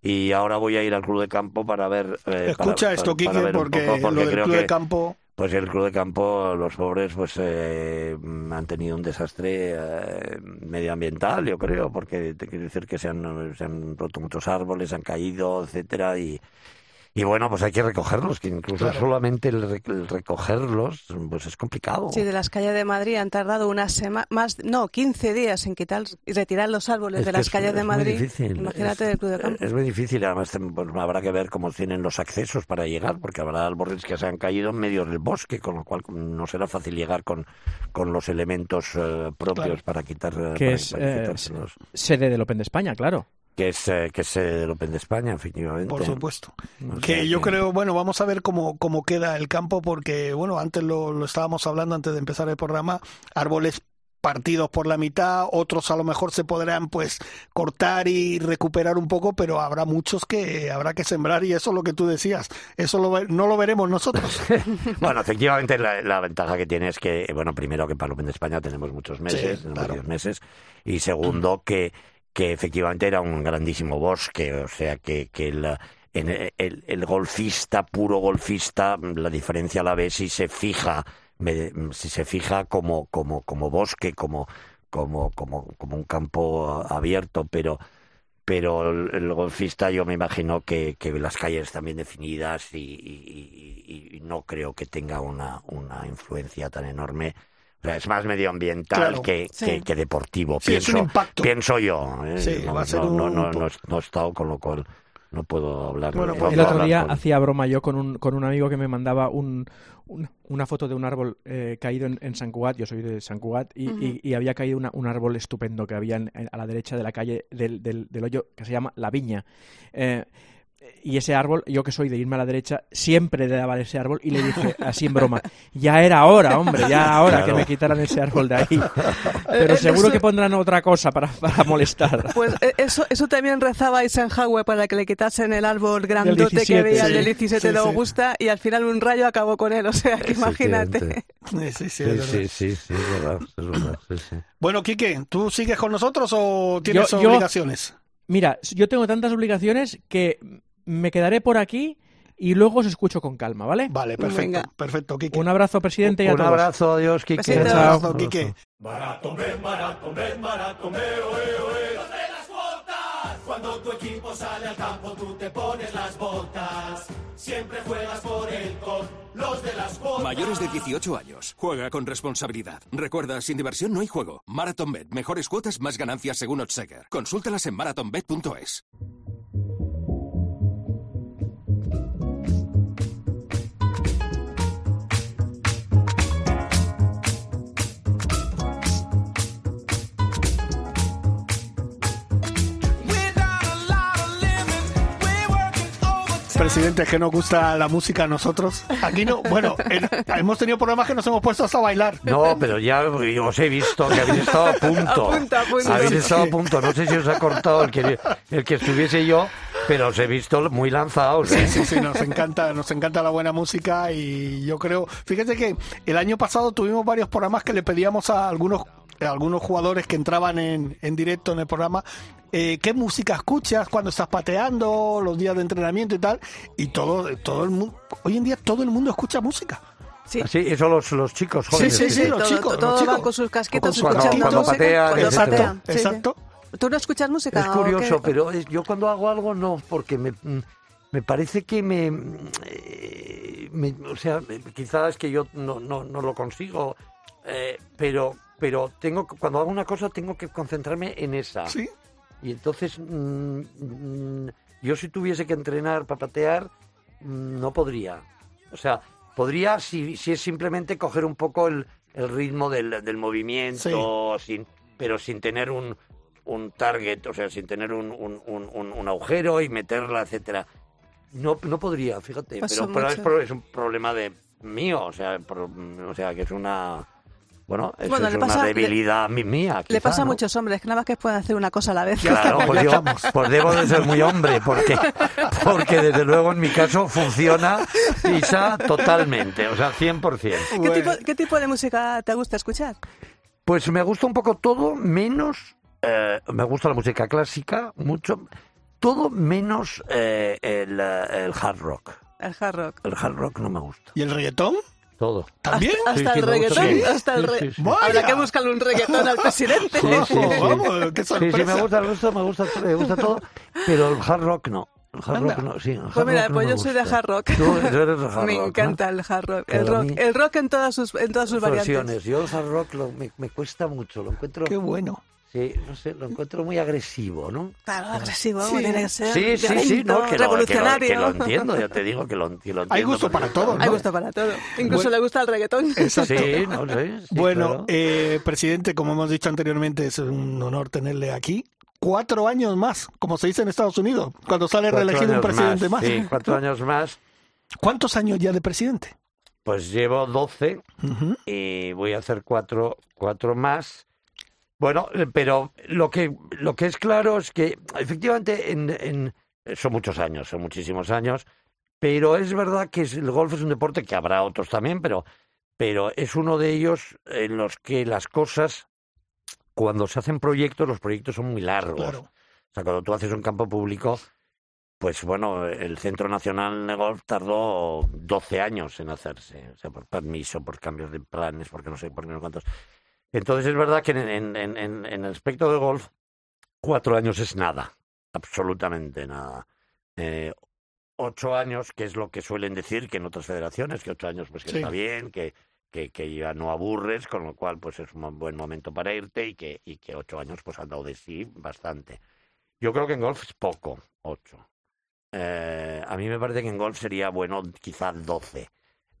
Y ahora voy a ir al club de campo para ver. eh, Escucha para- esto, para Quique, un porque, porque lo del creo club que- de campo... pues el club de campo, los pobres, pues eh, han tenido un desastre eh, medioambiental, yo creo, porque te quiero decir que se han, se han roto muchos árboles, han caído, etcétera, y, y bueno, pues hay que recogerlos, que incluso Claro. solamente el, rec- el recogerlos, pues es complicado. Sí, de las calles de Madrid han tardado una semana, más, no, 15 días en quitar y retirar los árboles Es de las es- calles de es muy Madrid. difícil, Imagínate es- del club de campo. Es muy difícil, además pues, habrá que ver cómo tienen los accesos para llegar, porque habrá árboles que se han caído en medio del bosque, con lo cual no será fácil llegar con, con los elementos eh, propios Claro. para quitar eh, Que para- es, para eh. Sede del Open de España, claro. Que es eh, que es el Open de España, efectivamente. Por supuesto. O Que sea yo que- creo, bueno, vamos a ver cómo, cómo queda el campo, porque, bueno, antes lo, lo estábamos hablando antes de empezar el programa, árboles partidos por la mitad, otros a lo mejor se podrán pues cortar y recuperar un poco, pero habrá muchos que habrá que sembrar y eso es lo que tú decías, eso lo no lo veremos nosotros. Bueno, efectivamente la, la ventaja que tiene es que, bueno, primero que para el Open de España tenemos muchos meses, Sí, tenemos claro. varios meses, y segundo que, que efectivamente era un grandísimo bosque, o sea que, que el, el, golfista, puro golfista, la diferencia la ve si se fija, si se fija como, como, como bosque, como, como, como, como un campo abierto, pero pero el, golfista yo me imagino que, que las calles están bien definidas y- y no creo que tenga una, una influencia tan enorme. O sea, es más medioambiental Claro. que, Sí. que, que deportivo. Sí, es pienso, un impacto. pienso yo. ¿eh? Sí, no, va a ser no, no, un- no, no, no he estado, con lo cual no puedo hablar. Bueno, no pues El otro día con- hacía broma yo con un, con un amigo que me mandaba un, un- una foto de un árbol eh, caído en, en San Cugat, yo soy de San Cugat, y, y- y había caído una- un árbol estupendo que había en- en- a la derecha de la calle del, del- del hoyo que se llama La Viña. Eh, y ese árbol, yo que soy de irme a la derecha, siempre le daba ese árbol y le dije así en broma, ya era hora, hombre, ya era hora que me quitaran ese árbol de ahí. Pero seguro eso- que pondrán otra cosa para, para molestar. Pues eh, eso, eso también rezaba Eisenhower para que le quitasen el árbol grandote que 17, veía sí. del 17 Sí, de sí. Augusta y al final un rayo acabó con él. O sea, que imagínate. Sí, sí, sí, Sí, es verdad. sí, sí, sí, es verdad, es verdad, sí, sí. Bueno, Quique, ¿tú sigues con nosotros o tienes Yo- yo- obligaciones? Mira, yo tengo tantas obligaciones que me quedaré por aquí y luego os escucho con calma, ¿vale? Vale, perfecto, Venga. perfecto, Quique. Un abrazo, presidente, y a Un todos. abrazo, adiós, Kike. Un abrazo, Quique. Cuando tu equipo sale al campo, tú te pones las botas. Siempre juegas por él con los de las botas. Mayores de 18 años. Juega con responsabilidad. Recuerda, sin diversión no hay juego. MarathonBet. Mejores cuotas, más ganancias según Odseger. Consúltalas en marathonbet.es. Presidente, es que nos gusta la música a nosotros. Aquí no, bueno, en- hemos tenido programas que nos hemos puesto hasta a bailar. No, pero ya os he visto que habéis estado a punto. A punto, a punto. Habéis Sí, estado sí. a punto. No sé si os ha cortado el que, el que estuviese yo, pero os he visto muy lanzados. ¿eh? Sí, sí, nos encanta, nos encanta la buena música y yo creo, fíjate que el año pasado tuvimos varios programas que le pedíamos a algunos algunos jugadores que entraban en, en directo en el programa eh, qué música escuchas cuando estás pateando, los días de entrenamiento y tal, y todo, todo el mundo, hoy en día todo el mundo escucha música. Sí. Sí, eso los, los chicos Sí, jóvenes. sí, sí, los todo- chicos, todo los chicos. van con sus casquitos Cuando- escuchando cuando música patean, cuando patean. Sí, sí. Exacto. ¿Tú no escuchas música? Es curioso, qué? pero es- yo cuando hago algo no, porque me, mm, me parece que me, mm, eh, me- O sea, eh, quizás es que yo no, no, no lo consigo, eh, pero, pero tengo cuando hago una cosa tengo que concentrarme en esa. Sí. Y entonces, mm, mm, yo si tuviese que entrenar para patear, mm, no podría. O sea, podría si, si es simplemente coger un poco el, el ritmo del, del movimiento, sin, pero sin tener un, un target, o sea, sin tener un, un, un- agujero y meterla, etcétera. No, no podría, fíjate, pero, pero es, es un problema de mío, o sea, pro- o sea, que es una... Bueno, eso Bueno, es le una pasa- debilidad mía. Le quizá, pasa a ¿no? muchos hombres que nada más que pueden hacer una cosa a la vez. Claro, pues yo pues debo de ser muy hombre, porque, porque desde luego en mi caso funciona Isa totalmente, o sea, 100%. ¿Qué, tipo, ¿Qué tipo de música te gusta escuchar? Pues me gusta un poco todo, menos, eh, me gusta la música clásica, mucho, todo menos eh, el, el hard rock. El hard rock. El hard rock no me gusta, ¿Y el reggaetón? Todo. ¿También? Hasta Sí, el sí, reggaetón. todo. Hasta el Sí, re- sí, sí. Habrá que buscarle un reggaetón al presidente. Sí, sí, Vamos, sí. vamos, qué Sí, sí, sorpresa. me gusta, me gusta, me gusta, me gusta todo, pero el hard rock no. El hard rock no, sí. el hard Pues mira, rock no pues me yo soy de hard rock. Tú, tú eres de hard Me rock, ¿no? encanta el hard rock. El Pero rock, el rock en todas sus, en todas sus variantes. versiones. Yo el hard rock lo- me, me cuesta mucho, lo encuentro, Qué bueno. Sí, no sé, lo encuentro muy agresivo, ¿no? Claro, agresivo, Sí. tiene que ser. Sí, sí, sí, no, que lo, que, lo, que lo entiendo, ya te digo que lo, que lo entiendo. Hay gusto para todo, ¿no? Hay gusto para todo. Incluso Bueno. le gusta el reggaetón. Exacto. Sí, no sé. sí, bueno, claro. eh, presidente, como hemos dicho anteriormente, es un honor tenerle aquí. Cuatro años más, como se dice en Estados Unidos, cuando sale Cuatro reelegido un presidente más. Sí, cuatro años más. ¿Cuántos años ya de presidente? Pues llevo 12 Ujú. y voy a hacer cuatro, cuatro más. Bueno, eh, pero lo que, lo que es claro es que efectivamente en, en- son muchos años, son muchísimos años, pero es verdad que el golf es un deporte que habrá otros también, pero, pero es uno de ellos en los que las cosas, cuando se hacen proyectos, los proyectos son muy largos. Claro. O sea, cuando tú haces un campo público, pues bueno, el Centro Nacional de Golf tardó 12 años en hacerse, o sea, por permiso, por cambios de planes, porque no sé, por qué no cuántos. Entonces es verdad que en, en, en, en- el aspecto de golf, cuatro años es nada. absolutamente nada. Eh, ocho años, que es lo que suelen decir que en otras federaciones, que ocho años pues que Sí. está bien, que, que, que ya no aburres, con lo cual pues es un buen momento para irte y que, y que ocho años pues han dado de sí bastante. Yo creo que en golf es poco, ocho. Eh, a mí me parece que en golf sería bueno quizás doce.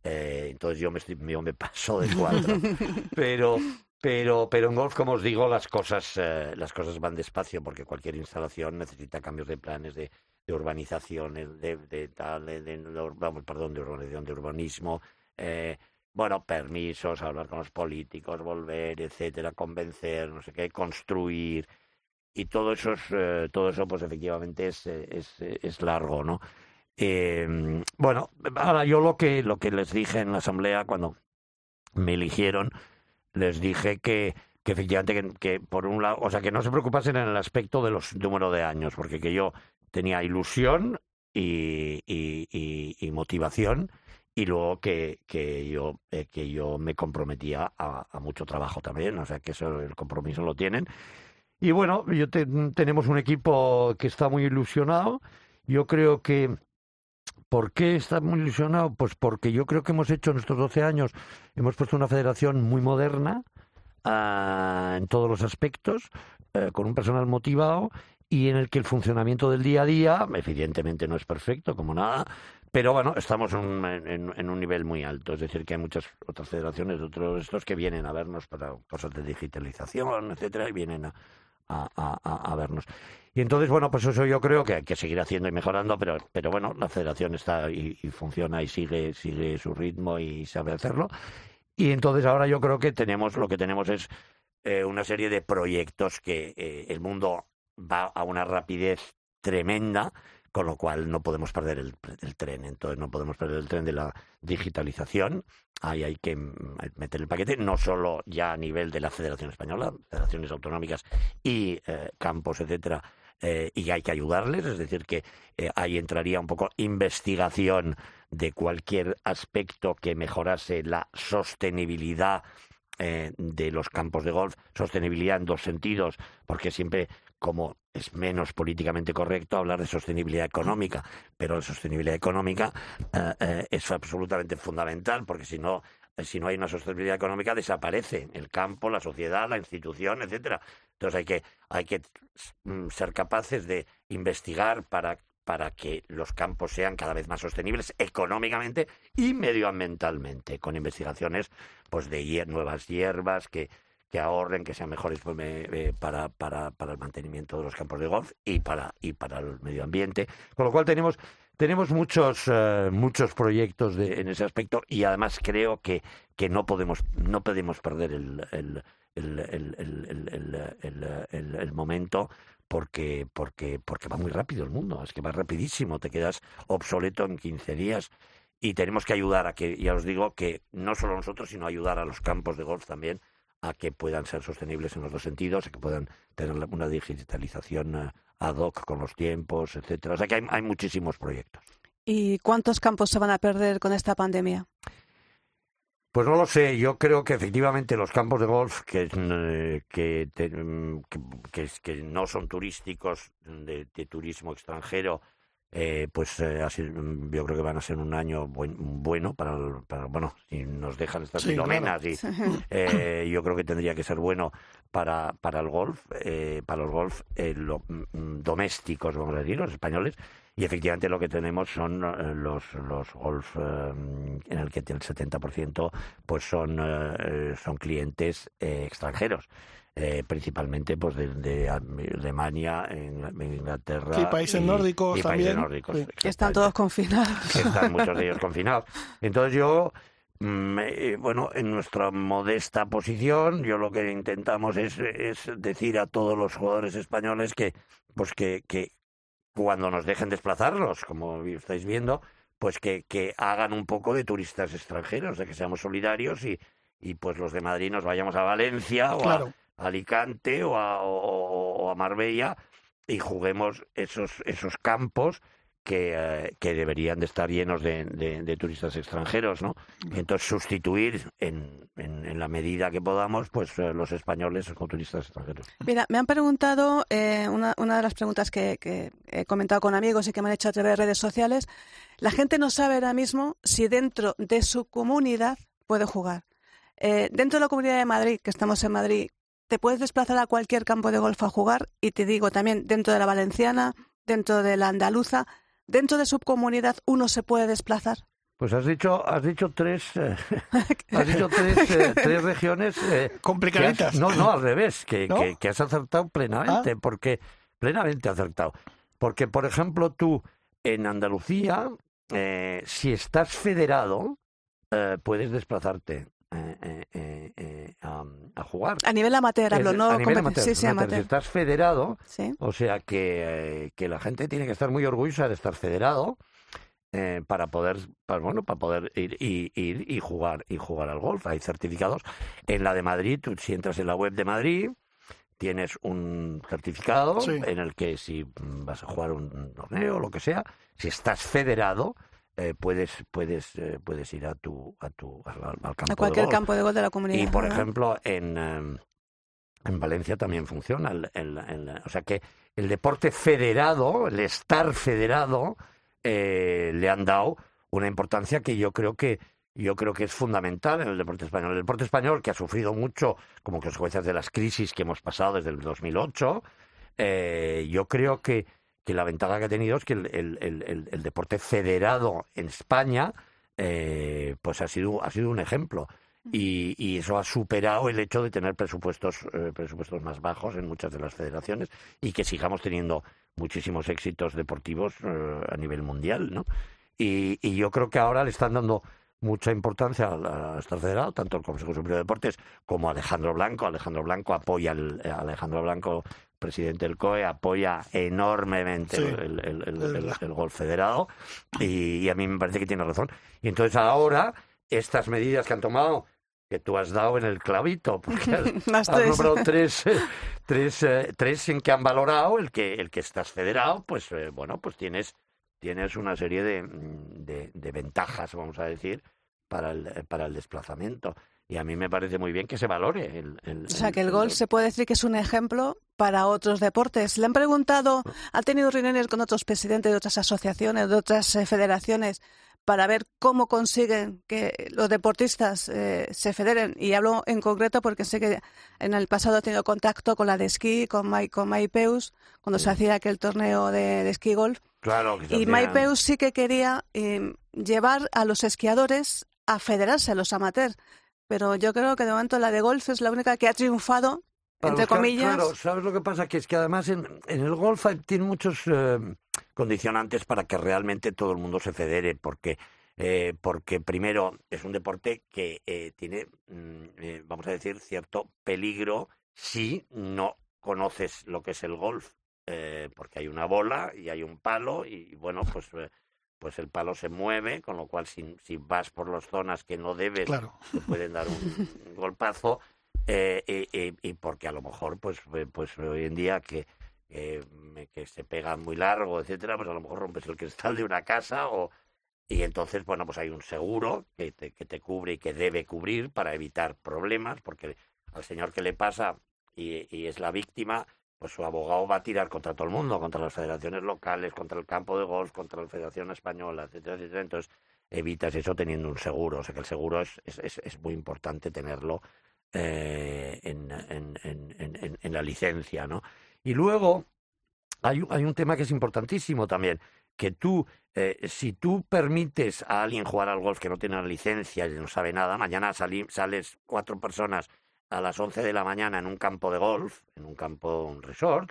Eh, entonces yo me, estoy- yo me paso de cuatro. pero, pero, pero en golf, como os digo, las cosas, eh, las cosas van despacio porque cualquier instalación necesita cambios de planes de, de urbanización, de, de tal, de, vamos, perdón, de urbanización, de urbanismo, eh, bueno, permisos, hablar con los políticos, volver, etcétera, convencer, no sé qué, construir y todo eso es, eh, todo eso pues efectivamente es, eh, es, es largo, ¿no? Eh, bueno, ahora yo lo que lo que les dije en la asamblea cuando me eligieron, les dije que, que efectivamente que, por un lado, o sea, que no se preocupasen en el aspecto de los número de años, porque que yo tenía ilusión y, y, motivación y luego que, que yo eh, que yo me comprometía a, mucho trabajo también, o sea que eso el compromiso lo tienen. Y bueno, yo te- tenemos un equipo que está muy ilusionado. Yo creo que ¿Por qué está muy ilusionado? Pues porque yo creo que hemos hecho en estos 12 años, hemos puesto una federación muy moderna ah, en todos los aspectos, eh, con un personal motivado y en el que el funcionamiento del día a día, evidentemente no es perfecto, como nada, pero bueno, estamos en, en- en un nivel muy alto. Es decir, que hay muchas otras federaciones de otros estos que vienen a vernos para cosas de digitalización, etcétera, y vienen a, a- vernos. Y entonces, bueno, pues eso yo creo que hay que seguir haciendo y mejorando, pero, pero bueno, la federación está y, y funciona y sigue, sigue su ritmo y sabe hacerlo. Y entonces ahora yo creo que tenemos, lo que tenemos es eh, una serie de proyectos que eh, el mundo va a una rapidez tremenda, con lo cual no podemos perder el, tren. Entonces no podemos perder el tren de la digitalización. Ahí hay que mm, meter el paquete, no solo ya a nivel de la Federación Española, federaciones autonómicas y eh, campos, etcétera, eh, y hay que ayudarles, es decir, que eh, ahí entraría un poco investigación de cualquier aspecto que mejorase la sostenibilidad eh, de los campos de golf, sostenibilidad en dos sentidos, porque siempre como es menos políticamente correcto hablar de sostenibilidad económica, pero la sostenibilidad económica eh, eh, es absolutamente fundamental, porque si no, eh, si no hay una sostenibilidad económica desaparece el campo, la sociedad, la institución, etcétera. Entonces hay que hay que mm, ser capaces de investigar para para que los campos sean cada vez más sostenibles económicamente y medioambientalmente, con investigaciones pues de nuevas hierbas que, que ahorren, que sean mejores pues, eh, para, para, para el mantenimiento de los campos de golf y para, y para el medio ambiente. Con lo cual tenemos, tenemos muchos, eh, muchos proyectos de, en ese aspecto y además creo que, que no, podemos, no podemos perder el- el- el- el momento porque, porque, porque va muy rápido el mundo, es que va rapidísimo, te quedas obsoleto en 15 días y tenemos que ayudar a que, ya os digo, que no solo nosotros, sino ayudar a los campos de golf también a que puedan ser sostenibles en los dos sentidos, a que puedan tener una digitalización eh, ad hoc con los tiempos, etcétera. O sea que hay, hay muchísimos proyectos. ¿Y cuántos campos se van a perder con esta pandemia? Pues no lo sé, yo creo que efectivamente los campos de golf que, eh, que, mm, que, que- que no son turísticos, de, de turismo extranjero, eh, pues eh, así, mm, yo creo que van a ser un año buen- bueno para, el- para, bueno, si nos dejan estas Sí, filomenas y eh, yo creo que tendría que ser bueno para, para el golf, eh, para los golf eh, lo- mm, domésticos, vamos a decir, los españoles, y efectivamente lo que tenemos son eh, los, los golf eh, en el que el 70% pues son, eh, son clientes eh, extranjeros. Eh, principalmente pues de, de Alemania, en, en Inglaterra Sí, países y- nórdicos y también. países nórdicos, Sí. Que están todos confinados. que están muchos de ellos confinados. Entonces yo, mm, eh, bueno, en nuestra modesta posición, yo lo que intentamos es, es decir a todos los jugadores españoles que, pues que, que cuando nos dejen desplazarlos, como estáis viendo, pues que, que hagan un poco de turistas extranjeros, de que seamos solidarios y, y pues los de Madrid nos vayamos a Valencia o Claro. a Alicante o a, o- a Marbella y juguemos esos, esos campos que, eh, que deberían de estar llenos de, de- de turistas extranjeros, ¿no? Y entonces sustituir en, en, en la medida que podamos, pues eh, los españoles con turistas extranjeros. Mira, me han preguntado, eh, una, una de las preguntas que, que he comentado con amigos y que me han hecho a través de redes sociales, la gente no sabe ahora mismo si dentro de su comunidad puede jugar. Eh, dentro de la comunidad de Madrid, que estamos en Madrid, te puedes desplazar a cualquier campo de golf a jugar y te digo también dentro de la valenciana, dentro de la andaluza, dentro de su comunidad uno se puede desplazar. Pues has dicho, has dicho tres, eh, has dicho tres, eh, tres regiones eh, Complicaditas. has- no, no, al revés, que, ¿No? que, que has acertado plenamente, porque plenamente acertado, porque por ejemplo tú en Andalucía, eh, si estás federado, eh, puedes desplazarte eh, eh, eh, eh, a, a jugar. A nivel amateur hablo, no a nivel amateur, sí, sí, amateur. amateur. Si estás federado, Sí. o sea que, eh, que la gente tiene que estar muy orgullosa de estar federado eh, para poder, para, bueno, para poder ir y, ir y jugar y jugar al golf. Hay certificados. En la de Madrid, tú, si entras en la web de Madrid, tienes un certificado Sí. en el que si vas a jugar un torneo o lo que sea, si estás federado, eh, puedes puedes eh, puedes ir a tu a tu al, al campo A de cualquier golf. campo de golf de la comunidad. Y por ejemplo, en, eh, en Valencia también funciona. el- el- el- o sea que el deporte federado, el estar federado, eh, le han dado una importancia que yo creo que yo creo que es fundamental en el deporte español. El deporte español que ha sufrido mucho como consecuencias de las crisis que hemos pasado desde el 2008, eh, yo creo que, que la ventaja que ha tenido es que el, el- el- el- deporte federado en España eh, pues ha sido, ha sido un ejemplo. Y, y eso ha superado el hecho de tener presupuestos, eh, presupuestos más bajos en muchas de las federaciones y que sigamos teniendo muchísimos éxitos deportivos eh, a nivel mundial, ¿no? Y, y yo creo que ahora le están dando mucha importancia al- a estar federado, tanto el Consejo Superior de Deportes como Alejandro Blanco. Alejandro Blanco apoya, eh, Alejandro Blanco, presidente del COE, apoya enormemente Sí, el, el- golf federado y, y a mí me parece que tiene razón. Y entonces ahora estas medidas que han tomado, que tú has dado en el clavito, porque has, Las has tres. nombrado tres, tres, eh, tres en que han valorado el que el que estás federado, pues eh, bueno, pues tienes tienes una serie de, de, de ventajas, vamos a decir, para el, para el desplazamiento. Y a mí me parece muy bien que se valore el, el- O sea, que el golf se puede decir que es un ejemplo para otros deportes. Le han preguntado, ha tenido reuniones con otros presidentes de otras asociaciones, de otras eh, federaciones, para ver cómo consiguen que los deportistas eh, se federen. Y hablo en concreto porque sé que en el pasado he tenido contacto con la de esquí, con, Mai- con Maipeus, cuando se hacía aquel torneo de, de esquí golf. Claro, que Y Maipeus sí que quería eh, llevar a los esquiadores a federarse, a los amateurs. Pero yo creo que de momento la de golf es la única que ha triunfado, Para entre comillas. Claro, ¿sabes lo que pasa? Que es que además en, en el golf hay- tiene muchos eh, condicionantes para que realmente todo el mundo se federe, porque, eh, porque primero es un deporte que eh, tiene, mm, eh, vamos a decir, cierto peligro si no conoces lo que es el golf, eh, porque hay una bola y hay un palo y bueno, pues... pues el palo se mueve, con lo cual si, si vas por las zonas que no debes, Claro. te pueden dar un, un golpazo eh, y, y- y porque a lo mejor pues eh, pues hoy en día que eh, que se pega muy largo etcétera pues a lo mejor rompes el cristal de una casa o y entonces bueno pues hay un seguro que te, que te cubre y que debe cubrir para evitar problemas porque al señor que le pasa y, y es la víctima pues su abogado va a tirar contra todo el mundo, contra las federaciones locales, contra el campo de golf, contra la Federación Española, etcétera, etcétera. Entonces, evitas eso teniendo un seguro. O sea que el seguro es, es, es, muy importante tenerlo eh, en, en, en, la licencia, ¿no? Y luego hay, un- hay un tema que es importantísimo también, que tú, eh, si tú permites a alguien jugar al golf que no tiene una licencia y no sabe nada, mañana sali- sales cuatro personas a las 11 de la mañana en un campo de golf, en un campo, un resort,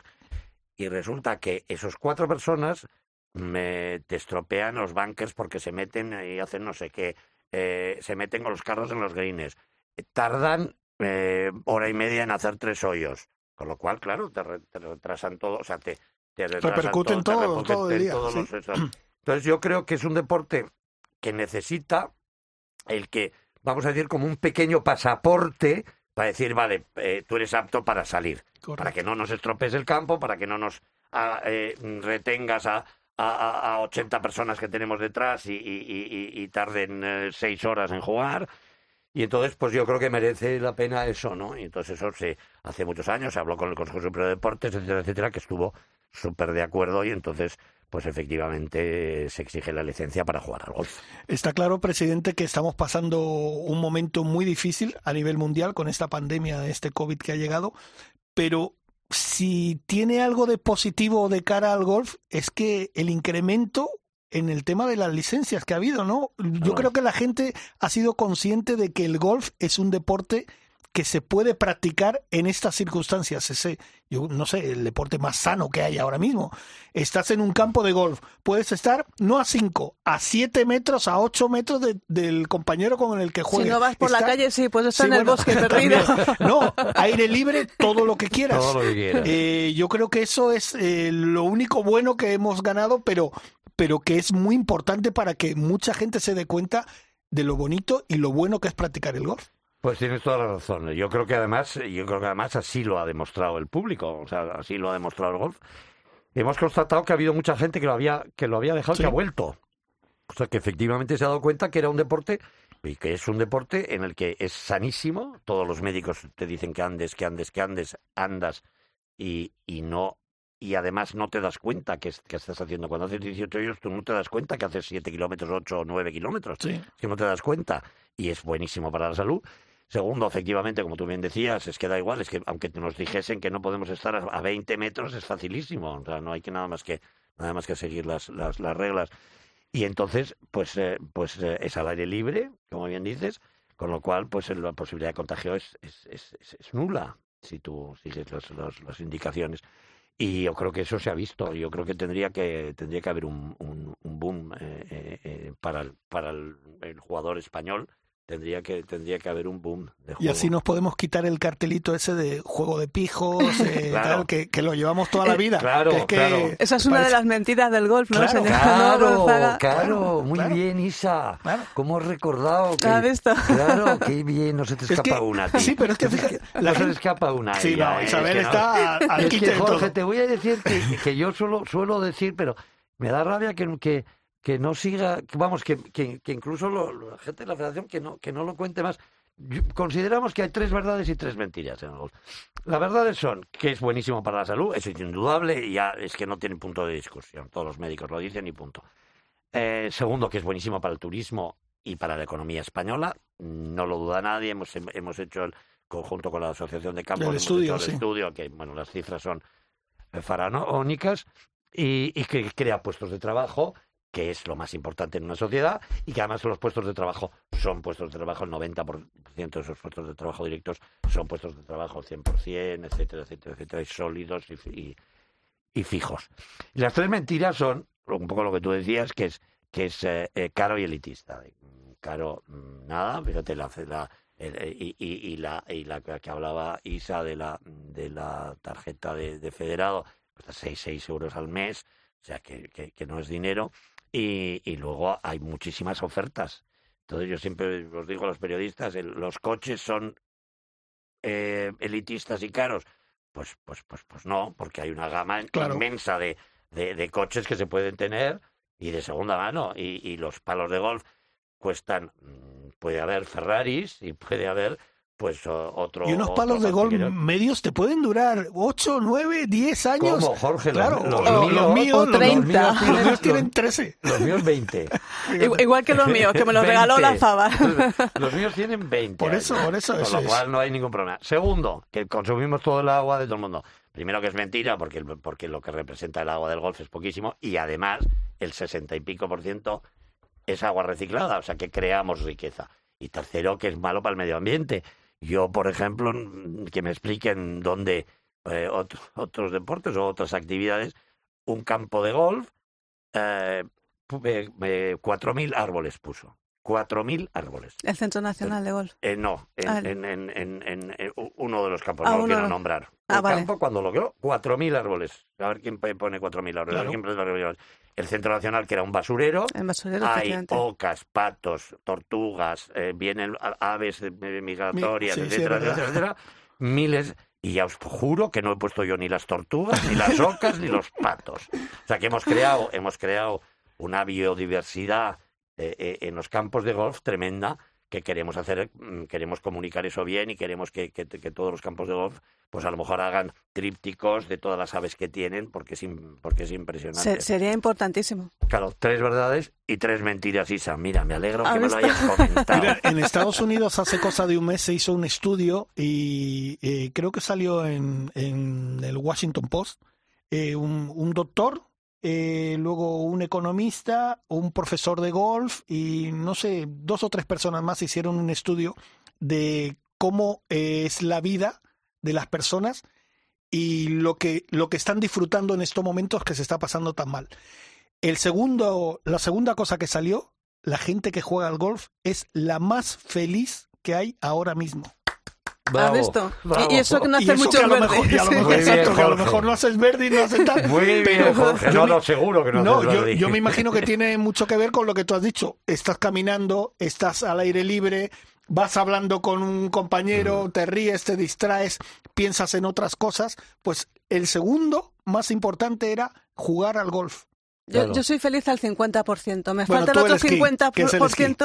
y resulta que esos cuatro personas me, te estropean los bunkers porque se meten y hacen no sé qué, eh, se meten con los carros en los greens, Eh, tardan eh, hora y media en hacer tres hoyos, con lo cual, claro, te, re- te retrasan todo, o sea, te, te retrasan Repercuten te todo- todo el día, todos sí. los-. Entonces yo creo que es un deporte que necesita el que, vamos a decir, como un pequeño pasaporte para decir, vale, eh, tú eres apto para salir, para que no nos estropees el campo, para que no nos ah, eh, retengas a, a, a- a 80 personas que tenemos detrás y, y- y- y tarden eh, seis horas en jugar. Y entonces, pues yo creo que merece la pena eso, ¿no? Y entonces eso se hace muchos años, se habló con el Consejo Superior de Deportes, etcétera, etcétera, que estuvo súper de acuerdo y entonces, pues efectivamente eh, se exige la licencia para jugar al golf. Está claro, presidente, que estamos pasando un momento muy difícil a nivel mundial con esta pandemia, este COVID que ha llegado, pero si tiene algo de positivo de cara al golf es que el incremento en el tema de las licencias que ha habido, ¿no? Yo creo que la gente ha sido consciente de que el golf es un deporte que se puede practicar en estas circunstancias. Ese, yo no sé, el deporte más sano que hay ahora mismo. Estás en un campo de golf, puedes estar no a 5, a 7 metros, a 8 metros de- del compañero con el que Si juegues. no vas por la calle, sí, puedes estar Sí, en el bueno, bosque perdido. No, aire libre, todo lo que quieras. Todo lo que quieras. Eh, yo creo que eso es eh, lo único bueno que hemos ganado, pero, pero que es muy importante para que mucha gente se dé cuenta de lo bonito y lo bueno que es practicar el golf. Pues tienes toda la razón. Yo creo que además, yo creo que además así lo ha demostrado el público, o sea, así lo ha demostrado el golf. Hemos constatado que ha habido mucha gente que lo había, que lo había dejado y Sí. que ha vuelto. O sea, que efectivamente se ha dado cuenta que era un deporte y que es un deporte en el que es sanísimo. Todos los médicos te dicen que andes, que andes, que andes, andas y, y no y además no te das cuenta que, es- que estás haciendo. Cuando haces 18 años tú no te das cuenta que haces 7 kilómetros, 8 o 9 kilómetros Sí. es que no te das cuenta y es buenísimo para la salud. Segundo, efectivamente, como tú bien decías, es que da igual, es que aunque nos dijesen que no podemos estar a a 20 metros, es facilísimo, o sea, no hay que nada más que nada más que seguir las, las, las reglas. Y entonces, pues, eh, pues eh, es al aire libre, como bien dices, con lo cual, pues la posibilidad de contagio es, es, es, nula si tú sigues los- los- las indicaciones. Y yo creo que eso se ha visto. Yo creo que tendría que tendría que haber un, un, boom eh, eh, eh, para el, para el jugador español. Tendría que tendría que haber un boom de Y juego. así nos podemos quitar el cartelito ese de juego de pijos, eh, Claro. tal, que, que lo llevamos toda la vida. Claro, que es que claro. Esa es una de parece- las mentiras del golf, ¿no, Claro? Claro, No, Gonzaga. claro, muy claro. bien, Isa. Claro. ¿Cómo has recordado? Que, ¿Has visto? Claro, qué bien, no se te Es escapa que- una. ti. sí, pero es que fíjate, no la se te escapa una. Sí, ella, no, ¿eh? Isabel Es que no. está al- al Es de Jorge, todo. te voy a decir que, que yo solo suelo decir, pero me da rabia que, que, no siga, que vamos, que, que, que incluso lo- lo- la gente de la federación que no, que no lo cuente más. Yo- consideramos que hay tres verdades y tres mentiras en el golf. Las verdades son que es buenísimo para la salud, eso es indudable, y ya es que no tiene punto de discusión. Todos los médicos lo dicen y punto. Eh, segundo, que es buenísimo para el turismo y para la economía española, no lo duda nadie. Hemos, hemos hecho el conjunto con la Asociación de Campos, El hemos estudio, hecho el sí. estudio, que bueno, las cifras son eh, faraónicas y, y que crea puestos de trabajo, que es lo más importante en una sociedad, y que además los puestos de trabajo son puestos de trabajo, el 90% de esos puestos de trabajo directos son puestos de trabajo 100%, etcétera, etcétera, etcétera, y sólidos y, y, y fijos. Las tres mentiras son un poco lo que tú decías, que es que es eh, eh, caro y elitista. Caro, mm, nada, fíjate, la, la- eh, y, y- y la, y la que hablaba Isa de la, de la tarjeta de, de federado, cuesta 6, 6 euros al mes, o sea que, que- que no es dinero. Y, y luego hay muchísimas ofertas. Entonces yo siempre os digo a los periodistas, el- los coches son eh, elitistas y caros. Pues, pues, pues, pues no, porque hay una gama Claro. inmensa de, de, de coches que se pueden tener y de segunda mano. Y, y los palos de golf cuestan, mm, puede haber Ferraris y puede haber pues otro. Y unos otro palos de golf particular. medios te pueden durar 8, 9, 10 años. ¿Cómo, Jorge? Los- Claro, los o- míos- los míos, o los- los 30. míos- los míos tienen 13. Los míos 20. Igual- que los míos, que me los regaló la 20. Fava. Los míos tienen 20. Por eso, años. por eso, Con eso lo es. cual no hay ningún problema. Segundo, que consumimos todo el agua de todo el mundo. Primero que es mentira, porque, porque lo que representa el agua del golf es poquísimo. Y además, el 60 y pico por ciento es agua reciclada, o sea que creamos riqueza. Y tercero, que es malo para el medio ambiente. Yo, por ejemplo, que me expliquen dónde eh, ot- otros deportes o otras actividades, un campo de golf, eh, eh, eh, 4.000 árboles puso. 4.000 árboles. El Centro Nacional de Golf. Eh, no, en, Ah, en, en, en, uno de los campos, Ah, no lo quiero nombrar. Ah, el vale. campo, cuando lo vio, 4.000 árboles. A ver quién pone 4.000 árboles. A ver quién pone 4.000 árboles. El Centro Nacional, que era un basurero. Hay ocas, patos, tortugas, eh, vienen aves migratorias, sí, etcétera, etcétera. Miles. y ya os juro que no he puesto yo ni las tortugas, ni las ocas, ni los patos. O sea que hemos creado, hemos creado una biodiversidad eh, eh, en los campos de golf tremenda que queremos hacer, mm, queremos comunicar eso bien y queremos que, que- que todos los campos de golf, pues a lo mejor hagan trípticos de todas las aves que tienen, porque es, porque es impresionante. Se- sería importantísimo. Claro, tres verdades y tres mentiras, Isa. Mira, me alegro ¿Ha que me lo visto? hayas comentado. Mira, en Estados Unidos hace cosa de un mes se hizo un estudio y eh, creo que salió en, en el Washington Post. eh, un, un doctor, eh, luego un economista, un profesor de golf y no sé, dos o tres personas más hicieron un estudio de cómo eh, es la vida de las personas y lo que, lo que están disfrutando en estos momentos que se está pasando tan mal. El segundo, la segunda cosa que salió, la gente que juega al golf es la más feliz que hay ahora mismo. ¿Has visto? bravo. Y, eso que no hace mucho verde. mejor, y a lo mejor- Muy bien, exacto, que a lo Jorge. mejor no haces verde y no haces tal. Muy bien, pero Jorge. yo No, no, seguro que no. No, haces yo, verde. yo me imagino que tiene mucho que ver con lo que tú has dicho. Estás caminando, estás al aire libre, vas hablando con un compañero, te ríes, te distraes, piensas en otras cosas. Pues el segundo más importante era jugar al golf. Yo, Claro. yo soy feliz al 50%. Me Bueno, falta el otro el esquí, 50%, que es el esquí.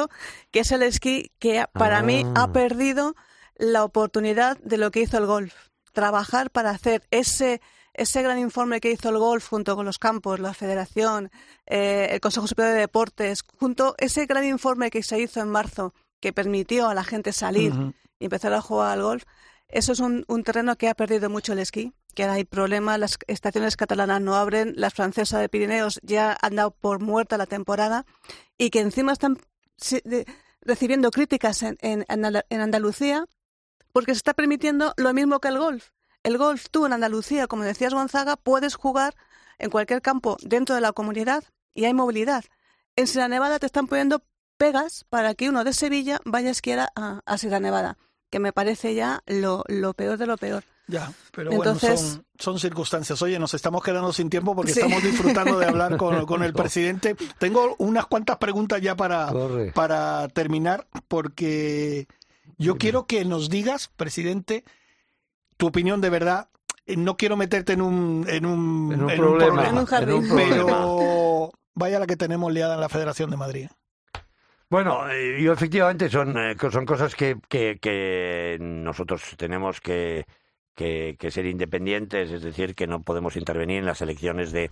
que es el esquí, que para mí Ah. ha perdido la oportunidad de lo que hizo el golf. Trabajar para hacer ese, ese gran informe que hizo el golf junto con los campos, la federación, eh, el Consejo Superior de Deportes, junto ese gran informe que se hizo en marzo, que permitió a la gente salir y empezar a jugar al golf, eso es un, un terreno que ha perdido mucho el esquí, que ahora hay problemas, las estaciones catalanas no abren, las francesas de Pirineos ya han dado por muerta la temporada y que encima están recibiendo críticas en, en, en Andalucía porque se está permitiendo lo mismo que el golf. El golf, tú en Andalucía, como decías Gonzaga, puedes jugar en cualquier campo dentro de la comunidad y hay movilidad. En Sierra Nevada te están poniendo pegas para que uno de Sevilla vaya a esquiar a, a Sierra Nevada, que me parece ya lo, lo peor de lo peor. Ya, pero Entonces- bueno, son, son circunstancias. Oye, nos estamos quedando sin tiempo porque Sí. estamos disfrutando de hablar con, con el presidente. Tengo unas cuantas preguntas ya para, Corre. para terminar, porque yo quiero que nos digas, presidente, tu opinión de verdad. Eh, No quiero meterte en un, en un, En un en problema. En un jardín. pero vaya la que tenemos liada en la Federación de Madrid. Bueno, eh, yo efectivamente son, eh, son cosas que, que, que nosotros tenemos que, que, que ser independientes, es decir, que no podemos intervenir en las elecciones de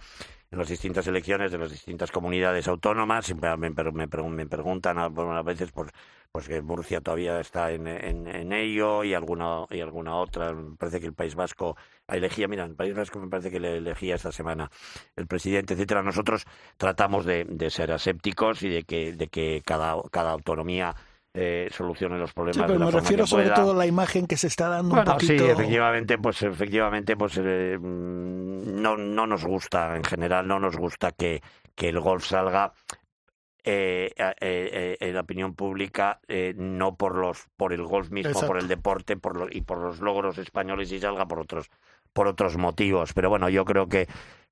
en las distintas elecciones de las distintas comunidades autónomas. Siempre me, me, me preguntan a, veces por, pues que Murcia todavía está en, en, en ello y alguna y alguna otra. Me parece que el País Vasco elegía, mira, el País Vasco me parece que le elegía esta semana el presidente, etcétera. Nosotros tratamos de, de ser asépticos y de que, de que cada, cada autonomía eh, solucione los problemas. Sí, de pero la me forma refiero que sobre pueda. todo a la imagen que se está dando un Bueno, sí, poquito. efectivamente, pues efectivamente, pues eh, mm, no, no nos gusta, en general, no nos gusta que, que el golf salga eh, eh, eh, en la opinión pública eh, no por los por el golf mismo, Exacto. por el deporte por lo- y por los logros españoles y salga por otros por otros motivos. Pero bueno, yo creo que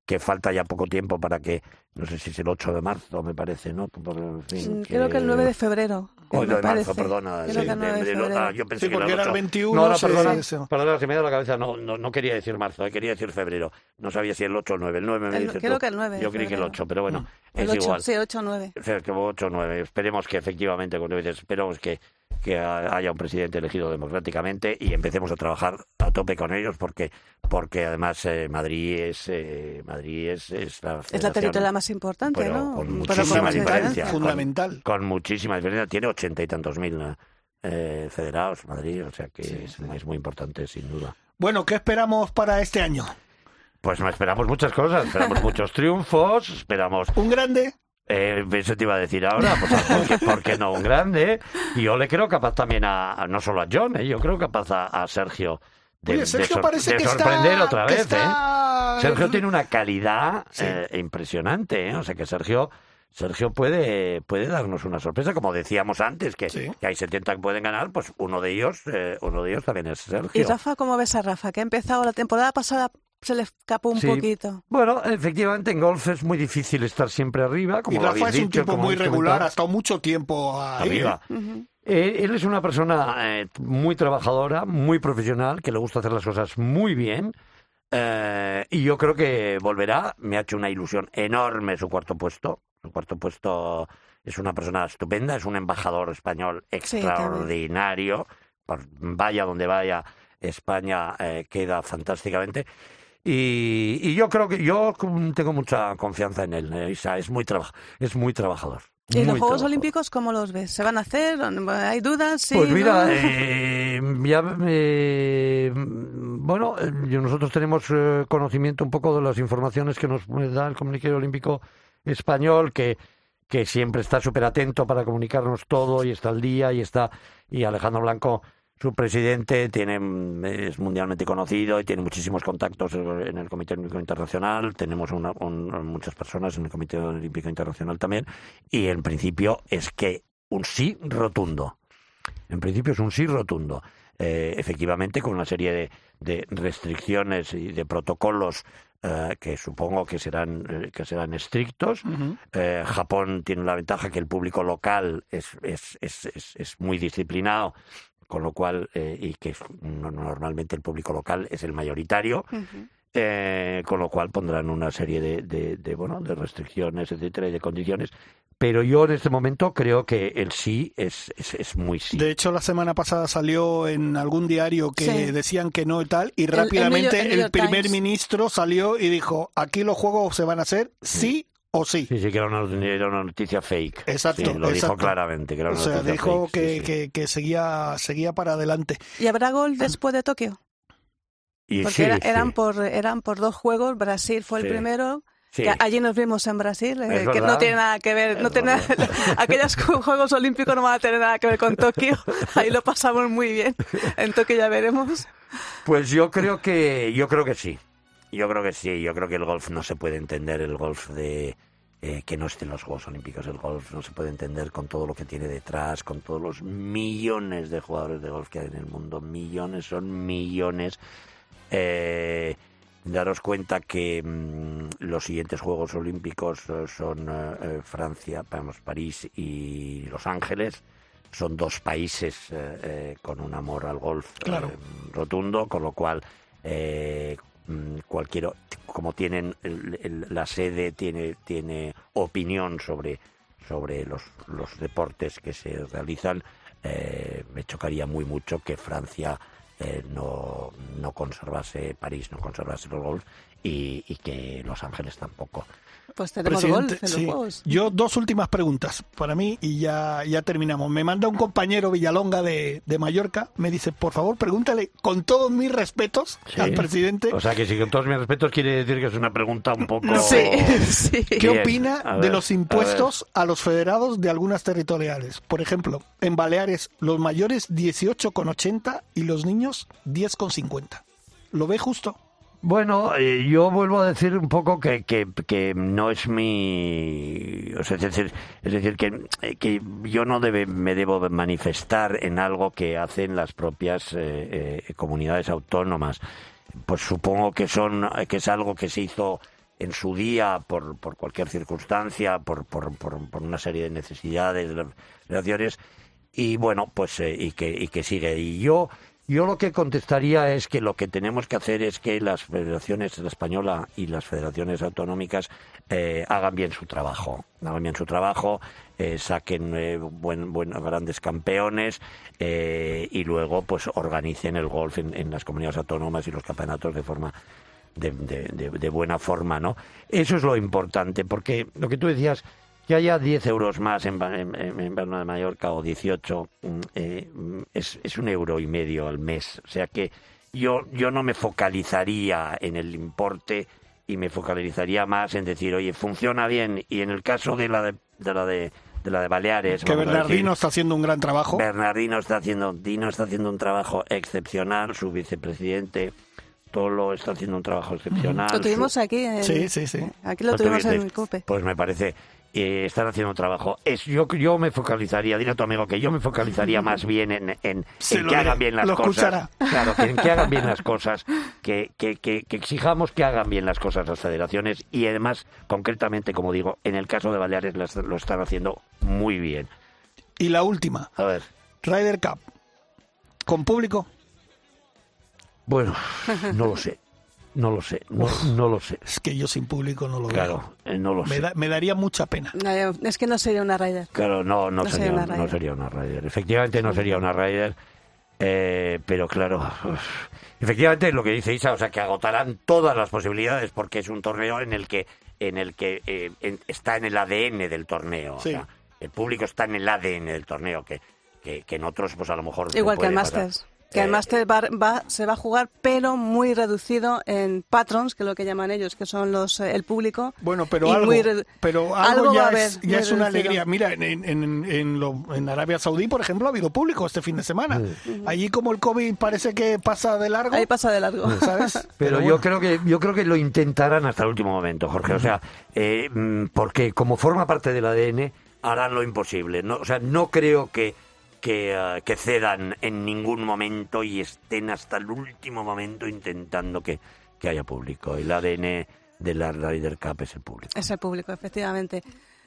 que falta ya poco tiempo para que, no sé si es el 8 de marzo, me parece, ¿no? Por- en fin, Creo que el 9 de febrero. Oh, me el 9 de marzo, parece. perdona. Creo sí, que el 9 de febrero. ah, yo pensé Sí, que era porque el era el 8. 21. No, no, perdona, se- perdona, se me ha ido la cabeza. No, no, no quería decir marzo, eh, quería decir febrero. No sabía si el 8 o el 9. El 9 me El- dices creo tú. que el 9 de Yo creí que el febrero. 8, pero bueno, El es 8, igual. sí, 8 o 9. O sea, que 8 o 9. Esperemos que efectivamente, como dices, esperemos que, que haya un presidente elegido democráticamente y empecemos a trabajar a tope con ellos porque porque además eh, Madrid es eh, Madrid es, es la Es la territorial más importante, pero ¿no? con muchísima diferencia. Con- Fundamental. Con, muchísima diferencia. Tiene ochenta y tantos mil eh, federados Madrid, o sea que es, es muy importante, sin duda. Bueno, ¿qué esperamos para este año? Pues esperamos muchas cosas, esperamos muchos triunfos, esperamos ¿Un grande? Eh, eso te iba a decir ahora, pues, ¿por, qué, por qué no un grande? Y yo le creo capaz también a, a- no solo a John, ¿eh? yo creo capaz a, a Sergio de, Oye, de Sergio sor- parece de que sorprender está, otra que vez. está- ¿eh? Sergio tiene una calidad Sí. eh, impresionante, ¿eh? o sea que Sergio Sergio puede, puede darnos una sorpresa, como decíamos antes, que, Sí. que hay 70 que pueden ganar, pues uno de ellos, eh, uno de ellos también es ¿Y Sergio. Rafa, cómo ves a Rafa? Que ha empezado la temporada pasada, se le escapó un Sí. poquito. Bueno, efectivamente en golf es muy difícil estar siempre arriba, como Y Rafa es un dicho, tipo muy regular, ha estado mucho tiempo ahí. arriba. ¿eh? Eh, él es una persona eh, muy trabajadora, muy profesional, que le gusta hacer las cosas muy bien. eh, y yo creo que volverá. Me ha hecho una ilusión enorme su cuarto puesto. Su cuarto puesto es una persona estupenda, es un embajador español extraordinario. Vaya donde vaya, España eh, queda fantásticamente. Y, y yo creo que yo tengo mucha confianza en él. eh, Isa, es muy traba- es muy trabajador. ¿Y los Juegos trabajador. Olímpicos cómo los ves? ¿Se van a hacer? ¿Hay dudas? ¿Sí, Pues mira, no? eh, ya, eh, bueno, eh, nosotros tenemos eh, conocimiento un poco de las informaciones que nos da el Comité Olímpico Español, que, que siempre está súper atento para comunicarnos todo y está al día y está y Alejandro Blanco, su presidente, tiene es mundialmente conocido y tiene muchísimos contactos en el Comité Olímpico Internacional. Tenemos una- un- muchas personas en el Comité Olímpico Internacional también y en principio es que un sí rotundo. En principio es un sí rotundo. Eh, efectivamente, con una serie de, de restricciones y de protocolos eh, que supongo que serán, eh, que serán estrictos. Japón tiene la ventaja que el público local es, es, es, es, es muy disciplinado, con lo cual, eh, y que normalmente el público local es el mayoritario. Eh, con lo cual pondrán una serie de, de, de, bueno de restricciones etcétera y de condiciones pero yo en este momento creo que el sí es, es, es muy sí De hecho, la semana pasada salió en algún diario que Sí. decían que no y tal, y el rápidamente New York- el el, New York primer Times. ministro salió y dijo, aquí los juegos se van a hacer sí o sí. sí sí que era una, noticia- era una noticia fake Exacto, Sí, lo dijo exacto. claramente que era O una sea, noticia dijo fake, que, sí, sí. que, que seguía, seguía para adelante. ¿Y habrá gol después de Tokio? Y Porque sí, era- sí, eran, por, eran por dos juegos. Brasil fue Sí. el primero. sí. Que allí nos vimos en Brasil, eh, que no tiene nada que ver, no tiene verdad. aquellos Juegos Olímpicos no van a tener nada que ver con Tokio, ahí lo pasamos muy bien, en Tokio ya veremos. Pues yo creo que yo creo que sí. Yo creo que sí. Yo creo que el golf no se puede entender el golf de eh, que no esté en los Juegos Olímpicos. El golf no se puede entender con todo lo que tiene detrás, con todos los millones de jugadores de golf que hay en el mundo. Millones, son millones. Eh, daros cuenta que mm, los siguientes Juegos Olímpicos eh, son eh, Francia, vamos, París y Los Ángeles. Son dos países con un amor al golf Claro. rotundo, con lo cual cualquier como tienen el- la sede tiene tiene opinión sobre sobre los, los deportes que se realizan eh, me chocaría muy mucho que Francia eh, no, no conservase París no conservase los golf y, y que Los Ángeles tampoco Pues tenemos Presidente, golf en los sí. Juegos. Yo dos últimas preguntas para mí y ya, ya terminamos. Me manda un compañero Villalonga de, de Mallorca, me dice, por favor, pregúntale con todos mis respetos Sí. al presidente o sea que si con todos mis respetos quiere decir que es una pregunta un poco Sí, sí. ¿Qué opina de los impuestos a, los federados de algunas territoriales? Por ejemplo, en Baleares, los mayores 18,80 y los niños 10,50. ¿Lo ve justo? Bueno, eh, yo vuelvo a decir un poco que, que, que no es mi... O sea, es decir, es decir que, eh, que yo no debe, me debo manifestar en algo que hacen las propias eh, eh, comunidades autónomas. Pues supongo que, son, que es algo que se hizo en su día por, por cualquier circunstancia, por, por, por, una serie de necesidades de las federaciones y bueno, pues eh, y que y que sigue. Y yo yo lo que contestaría es que lo que tenemos que hacer es que las federaciones, la española y las federaciones autonómicas eh, hagan bien su trabajo, hagan bien su trabajo, eh, saquen eh, buen, buen- grandes campeones eh, y luego pues organicen el golf en, las comunidades autónomas y los campeonatos de forma de- de- de buena forma, ¿no? Eso es lo importante, porque lo que tú decías, que haya 10 euros más en, Ba- en, en, Palma de Mallorca o 18, mm, eh, mm, es, es un euro y medio al mes. O sea que yo, yo no me focalizaría en el importe y me focalizaría más en decir, oye, funciona bien. Y en el caso de la de, de la de, de la de Baleares, Que Bernardino decir, está haciendo un gran trabajo. Bernardino está haciendo, Dino está haciendo un trabajo excepcional, su vicepresidente Tolo está haciendo un trabajo excepcional. Lo tuvimos su- aquí. Sí, sí, sí. Aquí lo ¿Lo tuvimos en tuvisteis? COPE. Pues me parece, eh, están haciendo un trabajo. Es, yo, yo me focalizaría, dile a tu amigo que yo me focalizaría más bien en, en, que hagan bien las lo cosas. Claro, que, en que hagan bien las cosas, que, que, que, que exijamos que hagan bien las cosas las federaciones y además, concretamente, como digo, en el caso de Baleares las- lo están haciendo muy bien. Y la última, A ver. Ryder Cup. ¿Con público? Bueno, no lo sé. No lo sé, no, no lo sé. Es que yo sin público no lo veo. Claro, eh, no lo Me, sé. da- me daría mucha pena. No, es que no sería una Ryder. Claro, no, no, No sería, sería una no Ryder. sería una Ryder. Efectivamente no sería una Ryder, eh, pero claro, uf, efectivamente lo que dice Isa, o sea, que agotarán todas las posibilidades porque es un torneo en el que en el que eh, en- está en el ADN del torneo. o sea, el público está en el ADN del torneo, que, que, que en otros, pues a lo mejor. Igual que el pasar. Que el Eh, Masters va, va- se va a jugar, pero muy reducido en patrons, que es lo que llaman ellos, que son los eh, el público. Bueno, pero Y algo, pero algo, algo va ya es, muy ya es una alegría. Mira, en, en, en, en lo- en Arabia Saudí, por ejemplo, ha habido público este fin de semana. Allí como el COVID parece que pasa de largo, Ahí pasa de largo. ¿sabes? Pero, bueno. yo creo que yo creo que lo intentarán hasta el último momento, Jorge. O sea, eh, mm, porque como forma parte del ADN harán lo imposible. No, o sea, no creo que que, ah, que cedan en ningún momento y estén hasta el último momento intentando que, que haya público. El ADN de la Ryder Cup es el público. Es el público, efectivamente.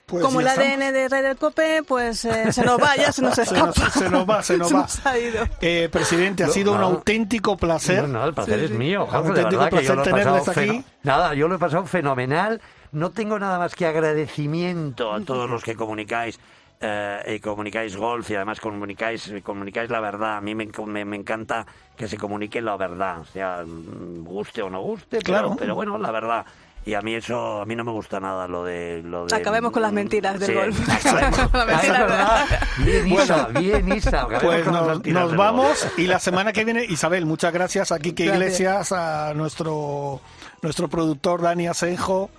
Pues Como el ADN estamos. de Ryder Cope, pues eh, se nos va, ya se nos Se escapa. nos, se nos va, se nos va. ha ido. Eh, presidente, ha No, sido un nada. auténtico placer. No, no, el placer Sí, es sí. mío, Jorge, de Auténtico placer tenerles aquí. Nada, yo lo he pasado fenomenal. No tengo nada más que agradecimiento a todos los que comunicáis. Eh, y comunicáis golf y además comunicáis comunicáis la verdad. A mí me, me, me encanta que se comunique la verdad, o sea, mm, guste o no guste, pero- Claro. pero, bueno, la verdad. Y a mí eso, a mí no me gusta nada lo de... Lo de Acabemos con las mentiras del Sí, golf. acabemos. La mentira. Bien, Isa, bien, Isa. Pues nos, vamos golf. y la semana que viene, Isabel, muchas gracias a Quique Gracias. Iglesias, a nuestro, nuestro productor Dani Asenjo,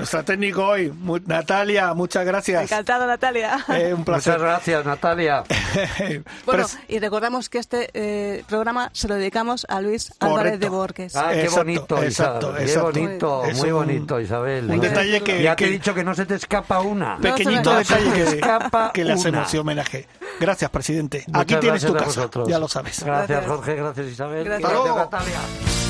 nuestra técnico hoy, Natalia, muchas gracias. Encantada, Natalia. Eh, un placer. Muchas gracias, Natalia. Bueno, y recordamos que este eh, programa se lo dedicamos a Luis Álvarez Correcto. de Borges. Ah, qué Exacto, bonito, exacto, Isabel. Qué exacto. bonito, Es muy un- bonito, Isabel. un detalle que- Ya te he que- dicho que no se te escapa una. Pe- pequeñito No detalle que, escapa que le hacemos ese homenaje. Gracias, presidente. Muchas Aquí tienes tu casa, vosotros. ya lo sabes. Gracias, Gracias. Jorge, gracias, Isabel. Gracias. Gracias, Hasta luego. Natalia.